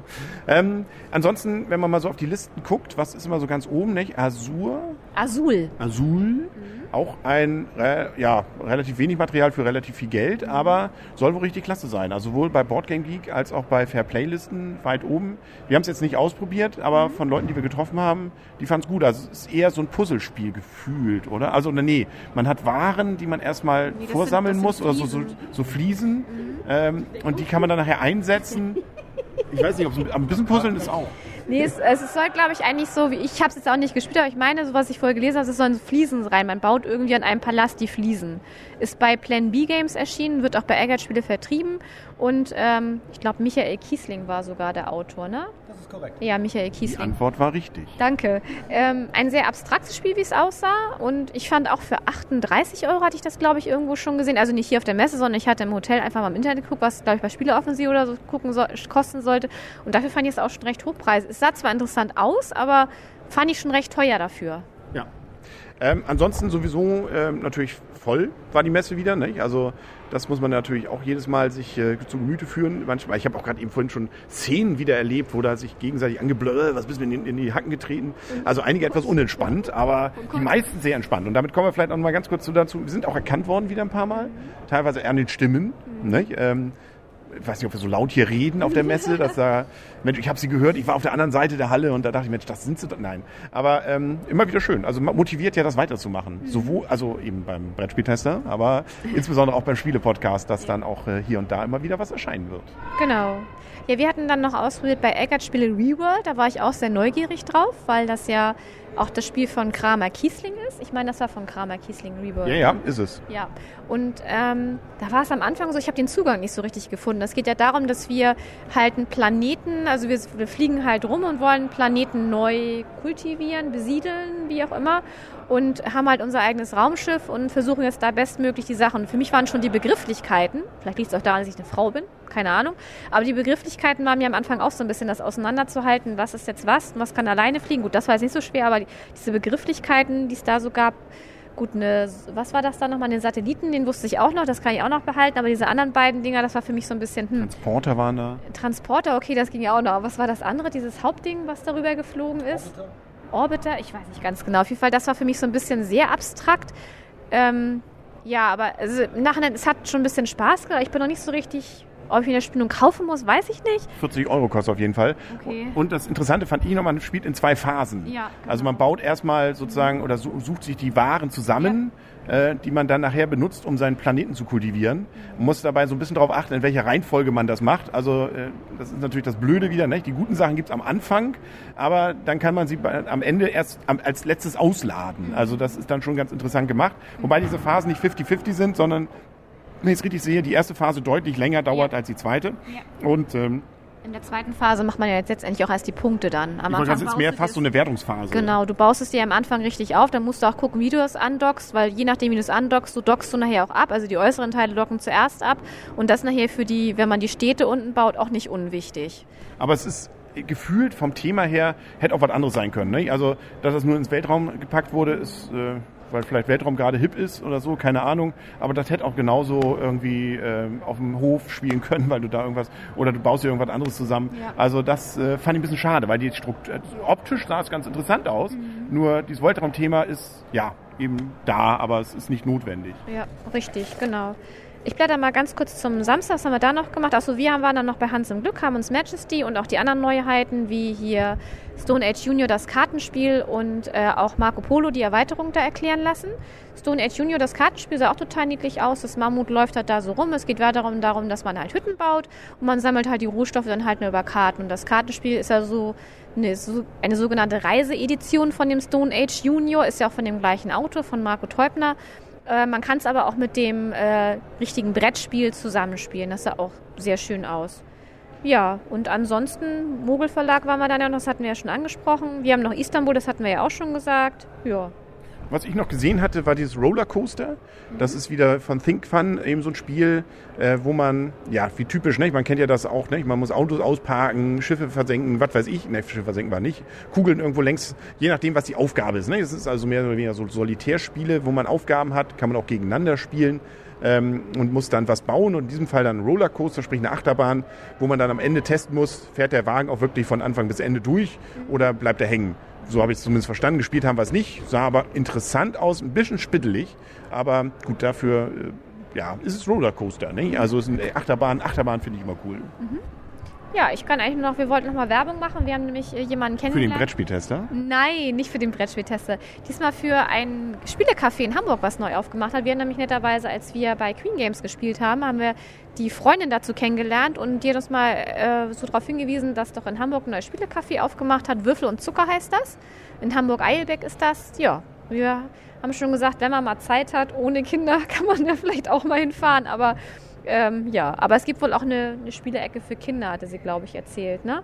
Ähm, ansonsten, wenn man mal so auf die Listen guckt, was ist immer so ganz oben, nicht? Azur. Azul. Azul. Mhm. Auch ein äh, ja, relativ wenig Material für relativ viel Geld, mhm. aber soll wohl richtig klasse sein. Also sowohl bei Boardgame Geek als auch bei Fairplay-Listen weit oben. Wir haben es jetzt nicht ausprobiert, aber mhm. von Leuten, die wir getroffen haben, die fanden es gut. Also es ist eher so ein Puzzlespiel gefühlt, oder? Also nee, man hat Waren, die man erstmal nee, vorsammeln sind, muss, oder so, so, so Fliesen. Mhm. Ähm, und die kann man dann nachher einsetzen. Ich weiß nicht, ob es ein bisschen Puzzeln ist auch. Nee, es, es soll, glaube ich, eigentlich so, wie ich habe es jetzt auch nicht gespielt, aber ich meine, so was ich vorher gelesen habe, es sollen Fliesen rein. Man baut irgendwie an einem Palast die Fliesen. Ist bei Plan B Games erschienen, wird auch bei Eggert Spiele vertrieben und ähm, ich glaube, Michael Kiesling war sogar der Autor, ne? Das ist korrekt. Ja, Michael Kiesling. Die Antwort war richtig. Danke. Ähm, ein sehr abstraktes Spiel, wie es aussah und ich fand auch für 38 Euro hatte ich das, glaube ich, irgendwo schon gesehen. Also nicht hier auf der Messe, sondern ich hatte im Hotel einfach mal im Internet geguckt, was, glaube ich, bei Spieleoffensiv oder so gucken so, kosten sollte und dafür fand ich es auch schon recht hochpreisig. Es sah zwar interessant aus, aber fand ich schon recht teuer dafür. Ja. Ähm, ansonsten sowieso ähm, natürlich voll war die Messe wieder. Nicht? Also das muss man natürlich auch jedes Mal sich äh, zu Gemüte führen. Manchmal, ich habe auch gerade eben vorhin schon Szenen wieder erlebt, wo da sich gegenseitig angeblöd, was bist du in, in, die Hacken getreten. Also einige etwas unentspannt, aber die meisten sehr entspannt. Und damit kommen wir vielleicht auch noch mal ganz kurz dazu. Wir sind auch erkannt worden wieder ein paar Mal, teilweise eher an den Stimmen. Nicht? Ähm, ich weiß nicht, ob wir so laut hier reden auf der Messe, dass da, Mensch, ich habe sie gehört, ich war auf der anderen Seite der Halle und da dachte ich, Mensch, das sind sie doch, nein. Aber ähm, immer wieder schön, also motiviert ja, das weiterzumachen. Mhm. Sowohl, also eben beim Brettspieltester, aber insbesondere auch beim Spiele-Podcast, dass dann auch äh, hier und da immer wieder was erscheinen wird. Genau. Ja, wir hatten dann noch ausprobiert bei Eckert Spiele Reworld, da war ich auch sehr neugierig drauf, weil das ja auch das Spiel von Kramer Kiesling ist. Ich meine, das war von Kramer Kiesling Reworld. Ja, ja, ist es. Ja, und ähm, da war es am Anfang so, ich habe den Zugang nicht so richtig gefunden. Es geht ja darum, dass wir halt einen Planeten, also wir, wir fliegen halt rum und wollen Planeten neu kultivieren, besiedeln, wie auch immer und haben halt unser eigenes Raumschiff und versuchen jetzt da bestmöglich die Sachen. Für mich waren schon die Begrifflichkeiten, vielleicht liegt es auch daran, dass ich eine Frau bin, keine Ahnung, aber die Begrifflichkeiten waren mir am Anfang auch so ein bisschen das auseinanderzuhalten, was ist jetzt was und was kann alleine fliegen. Gut, das war jetzt nicht so schwer, aber die, diese Begrifflichkeiten, die es da so gab, Gut, eine, was war das da nochmal? Den Satelliten, den wusste ich auch noch, das kann ich auch noch behalten, aber diese anderen beiden Dinger, das war für mich so ein bisschen. Hm. Transporter waren da. Transporter, okay, das ging ja auch noch. Was war das andere, dieses Hauptding, was darüber geflogen ist? Orbiter. Orbiter, ich weiß nicht ganz genau. Auf jeden Fall, das war für mich so ein bisschen sehr abstrakt. Ähm, ja, aber also, im Nachhinein, es hat schon ein bisschen Spaß gemacht. Ich bin noch nicht so richtig ob ich mir das Spiel nun kaufen muss, weiß ich nicht. 40 Euro kostet auf jeden Fall. Okay. Und das Interessante fand ich noch, man spielt in zwei Phasen. Ja, genau. Also man baut erstmal sozusagen oder sucht sich die Waren zusammen. Ja äh, die man dann nachher benutzt, um seinen Planeten zu kultivieren. Man muss dabei so ein bisschen darauf achten, in welcher Reihenfolge man das macht. Also äh, das ist natürlich das Blöde wieder. Nicht? Die guten Sachen gibt's am Anfang, aber dann kann man sie am Ende erst als letztes ausladen. Also das ist dann schon ganz interessant gemacht. Wobei diese Phasen nicht 50-50 sind, sondern wenn ich es richtig sehe, die erste Phase deutlich länger dauert ja. als die zweite. Ja. Und ähm, in der zweiten Phase macht man ja jetzt letztendlich auch erst die Punkte dann. Am ich Anfang das ist mehr fast so eine Wertungsphase. Genau, du baust es dir am Anfang richtig auf, dann musst du auch gucken, wie du es andockst, weil je nachdem, wie du es andockst, du dockst du nachher auch ab. Also die äußeren Teile docken zuerst ab und das nachher für die, wenn man die Städte unten baut, auch nicht unwichtig. Aber es ist gefühlt vom Thema her, hätte auch was anderes sein können. Ne? Also, dass es nur ins Weltraum gepackt wurde, ist... Äh weil vielleicht Weltraum gerade hip ist oder so, keine Ahnung. Aber das hätte auch genauso irgendwie äh, auf dem Hof spielen können, weil du da irgendwas, oder du baust dir irgendwas anderes zusammen. Ja. Also das äh, fand ich ein bisschen schade, weil die Struktur, optisch sah es ganz interessant aus. Mhm. Nur dieses Weltraumthema ist, ja, eben da, aber es ist nicht notwendig. Ja, richtig, genau. Ich blätter mal ganz kurz zum Samstag, was haben wir da noch gemacht? Achso, wir waren dann noch bei Hans im Glück, haben uns Majesty und auch die anderen Neuheiten, wie hier Stone Age Junior das Kartenspiel und äh, auch Marco Polo die Erweiterung da erklären lassen. Stone Age Junior das Kartenspiel sah auch total niedlich aus. Das Mammut läuft halt da so rum. Es geht weiter darum, dass man halt Hütten baut und man sammelt halt die Rohstoffe dann halt nur über Karten. Und das Kartenspiel ist ja so eine, eine sogenannte Reiseedition von dem Stone Age Junior, ist ja auch von dem gleichen Autor, von Marco Teubner. Äh, man kann es aber auch mit dem äh, richtigen Brettspiel zusammenspielen. Das sah auch sehr schön aus. Ja, und ansonsten, Mogelverlag waren wir dann ja noch, das hatten wir ja schon angesprochen. Wir haben noch Istanbul, das hatten wir ja auch schon gesagt. Ja. Was ich noch gesehen hatte, war dieses Rollercoaster. Das ist wieder von Think Fun, eben so ein Spiel, äh, wo man, ja, wie typisch, ne? man kennt ja das auch, ne? man muss Autos ausparken, Schiffe versenken, was weiß ich, ne, Schiffe versenken war nicht, Kugeln irgendwo längs, je nachdem, was die Aufgabe ist. Ne? Es ist also mehr oder weniger so Solitärspiele, wo man Aufgaben hat, kann man auch gegeneinander spielen. Ähm, und muss dann was bauen und in diesem Fall dann Rollercoaster, sprich eine Achterbahn, wo man dann am Ende testen muss, fährt der Wagen auch wirklich von Anfang bis Ende durch oder bleibt er hängen. So habe ich es zumindest verstanden. Gespielt haben wir es nicht. Sah aber interessant aus, ein bisschen spittelig. Aber gut, dafür äh, ja, ist es Rollercoaster. Ne? Also ist eine Achterbahn. Achterbahn finde ich immer cool. Mhm. Ja, ich kann eigentlich nur noch, wir wollten noch mal Werbung machen. Wir haben nämlich äh, jemanden kennengelernt. Für den Brettspieltester? Nein, nicht für den Brettspieltester. Diesmal für ein Spielecafé in Hamburg, was neu aufgemacht hat. Wir haben nämlich netterweise, als wir bei Queen Games gespielt haben, haben wir die Freundin dazu kennengelernt und die hat uns mal äh, so darauf hingewiesen, dass doch in Hamburg ein neues Spielecafé aufgemacht hat. Würfel und Zucker heißt das. In Hamburg-Eilbeck ist das. Ja, wir haben schon gesagt, wenn man mal Zeit hat, ohne Kinder, kann man da vielleicht auch mal hinfahren. Aber ähm, ja, aber es gibt wohl auch eine, eine Spielecke für Kinder, hatte sie, glaube ich, erzählt, ne?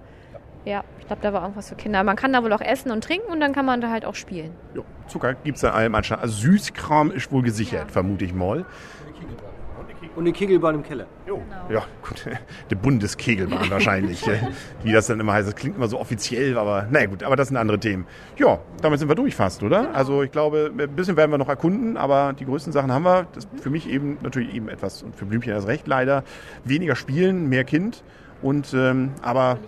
Ja, ich glaube, da war irgendwas für Kinder. Man kann da wohl auch essen und trinken und dann kann man da halt auch spielen. Jo, Zucker gibt es da allem anscheinend. Also Süßkram ist wohl gesichert, ja. vermute ich mal. Und eine Kegelbahn im Keller. Jo. Genau. Ja, gut. Die Bundeskegelbahn wahrscheinlich. wie das dann immer heißt. Das klingt immer so offiziell, aber naja gut, aber das sind andere Themen. Ja, damit sind wir durch fast, oder? Genau. Also ich glaube, ein bisschen werden wir noch erkunden, aber die größten Sachen haben wir. Das für mich eben natürlich eben etwas, und für Blümchen das recht leider, weniger spielen, mehr Kind. Und ähm, aber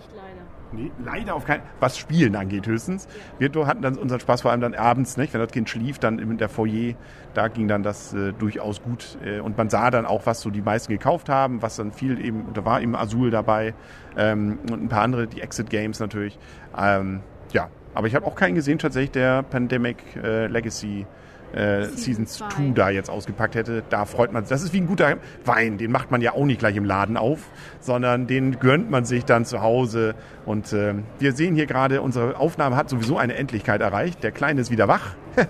Nee, leider auf keinen Was Spielen angeht höchstens. Wir hatten dann unseren Spaß vor allem dann abends, nicht? wenn das Kind schlief, dann in der Foyer, da ging dann das äh, durchaus gut. Äh, und man sah dann auch, was so die meisten gekauft haben, was dann viel eben, da war eben Azul dabei ähm, und ein paar andere, die Exit Games natürlich. Ähm, ja, aber ich habe auch keinen gesehen tatsächlich, der Pandemic äh, Legacy äh, Season 2 da jetzt ausgepackt hätte, da freut man sich. Das ist wie ein guter Wein, den macht man ja auch nicht gleich im Laden auf, sondern den gönnt man sich dann zu Hause. Und äh, wir sehen hier gerade, unsere Aufnahme hat sowieso eine Endlichkeit erreicht. Der Kleine ist wieder wach.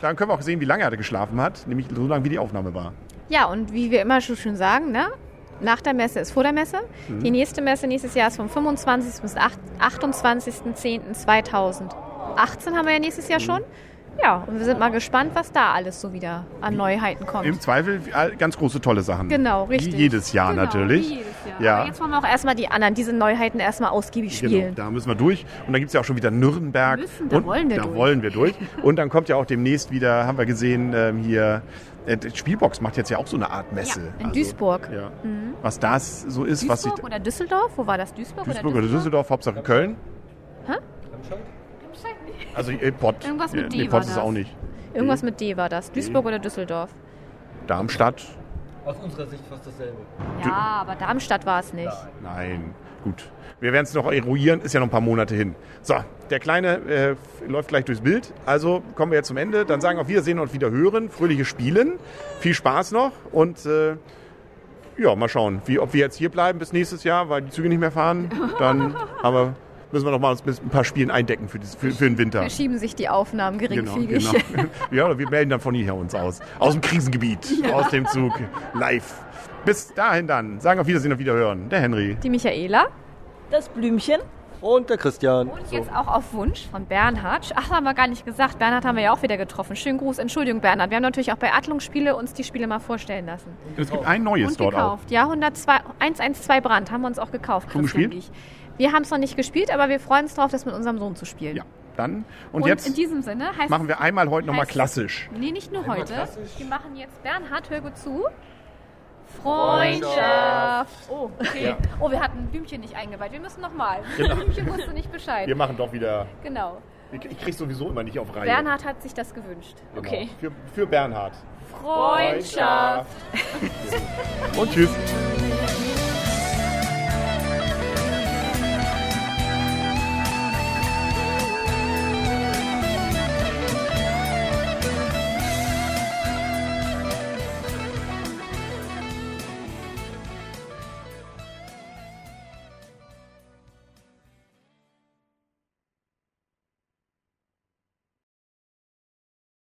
dann können wir auch sehen, wie lange er geschlafen hat, nämlich so lange, wie die Aufnahme war. Ja, und wie wir immer schon sagen, ne? nach der Messe ist vor der Messe. Mhm. Die nächste Messe nächstes Jahr ist vom 25. bis 28.10.2018 haben wir ja nächstes Jahr mhm. schon. Ja, und wir sind mal gespannt, was da alles so wieder an Neuheiten kommt. Im Zweifel ganz große, tolle Sachen. Genau, richtig. Wie jedes Jahr genau, natürlich. Wie jedes Jahr. Ja. Aber jetzt wollen wir auch erstmal die anderen, diese Neuheiten erstmal ausgiebig genau, spielen. Genau, da müssen wir durch. Und dann gibt es ja auch schon wieder Nürnberg. Müssen, da und wollen wir da durch. wollen wir durch. Und dann kommt ja auch demnächst wieder, haben wir gesehen, ähm, hier äh, Spielbox macht jetzt ja auch so eine Art Messe. Ja, in also, Duisburg. Ja. Mhm. Was das so ist. Duisburg was sich, oder Düsseldorf? Wo war das? Duisburg, Duisburg oder Düsseldorf? Oder Düsseldorf, Hauptsache Köln. Hä? Also äh, Pott. Irgendwas mit D nee, Pott ist es auch nicht. Irgendwas mit D war das. Duisburg D. oder Düsseldorf? Darmstadt. Aus unserer Sicht fast dasselbe. Ja, aber Darmstadt war es nicht. Nein, gut. Wir werden es noch eruieren, ist ja noch ein paar Monate hin. So, der Kleine äh, läuft gleich durchs Bild. Also kommen wir jetzt zum Ende. Dann sagen auf Wiedersehen und wieder hören. Fröhliche Spielen. Viel Spaß noch und äh, ja, mal schauen, wie, ob wir jetzt hier bleiben bis nächstes Jahr, weil die Züge nicht mehr fahren. Dann haben wir müssen wir noch mal uns mit ein paar Spielen eindecken für, für, für den Winter. Verschieben sich die Aufnahmen geringfügig. Genau, genau. ja, wir melden dann von hier uns aus. Aus dem Krisengebiet, ja. aus dem Zug, live. Bis dahin dann. Sagen auf Wiedersehen, auf Wiederhören. Der Henry. Die Michaela. Das Blümchen. Und der Christian. Und jetzt so. auch auf Wunsch von Bernhard. Ach, haben wir gar nicht gesagt. Bernhard haben wir ja auch wieder getroffen. Schönen Gruß. Entschuldigung, Bernhard. Wir haben natürlich auch bei Adlungsspiele uns die Spiele mal vorstellen lassen. Es gibt ein neues und dort gekauft. auch. Ja, 102, 112 Brand haben wir uns auch gekauft. Schon gespielt? Wir haben es noch nicht gespielt, aber wir freuen uns darauf, das mit unserem Sohn zu spielen. Ja, dann. Und, und jetzt in diesem Sinne machen wir einmal heute nochmal klassisch. Nee, nicht nur heute. Wir machen jetzt Bernhard, hör gut zu. Freundschaft. Freundschaft. Oh, okay. Ja. Oh, wir hatten Blümchen nicht eingeweiht. Wir müssen nochmal. Genau. Blümchen wusste nicht Bescheid. Wir machen doch wieder. Genau. Ich ich krieg sowieso immer nicht auf Reihe. Bernhard hat sich das gewünscht. Genau. Okay. Für, für Bernhard. Freundschaft. Und tschüss.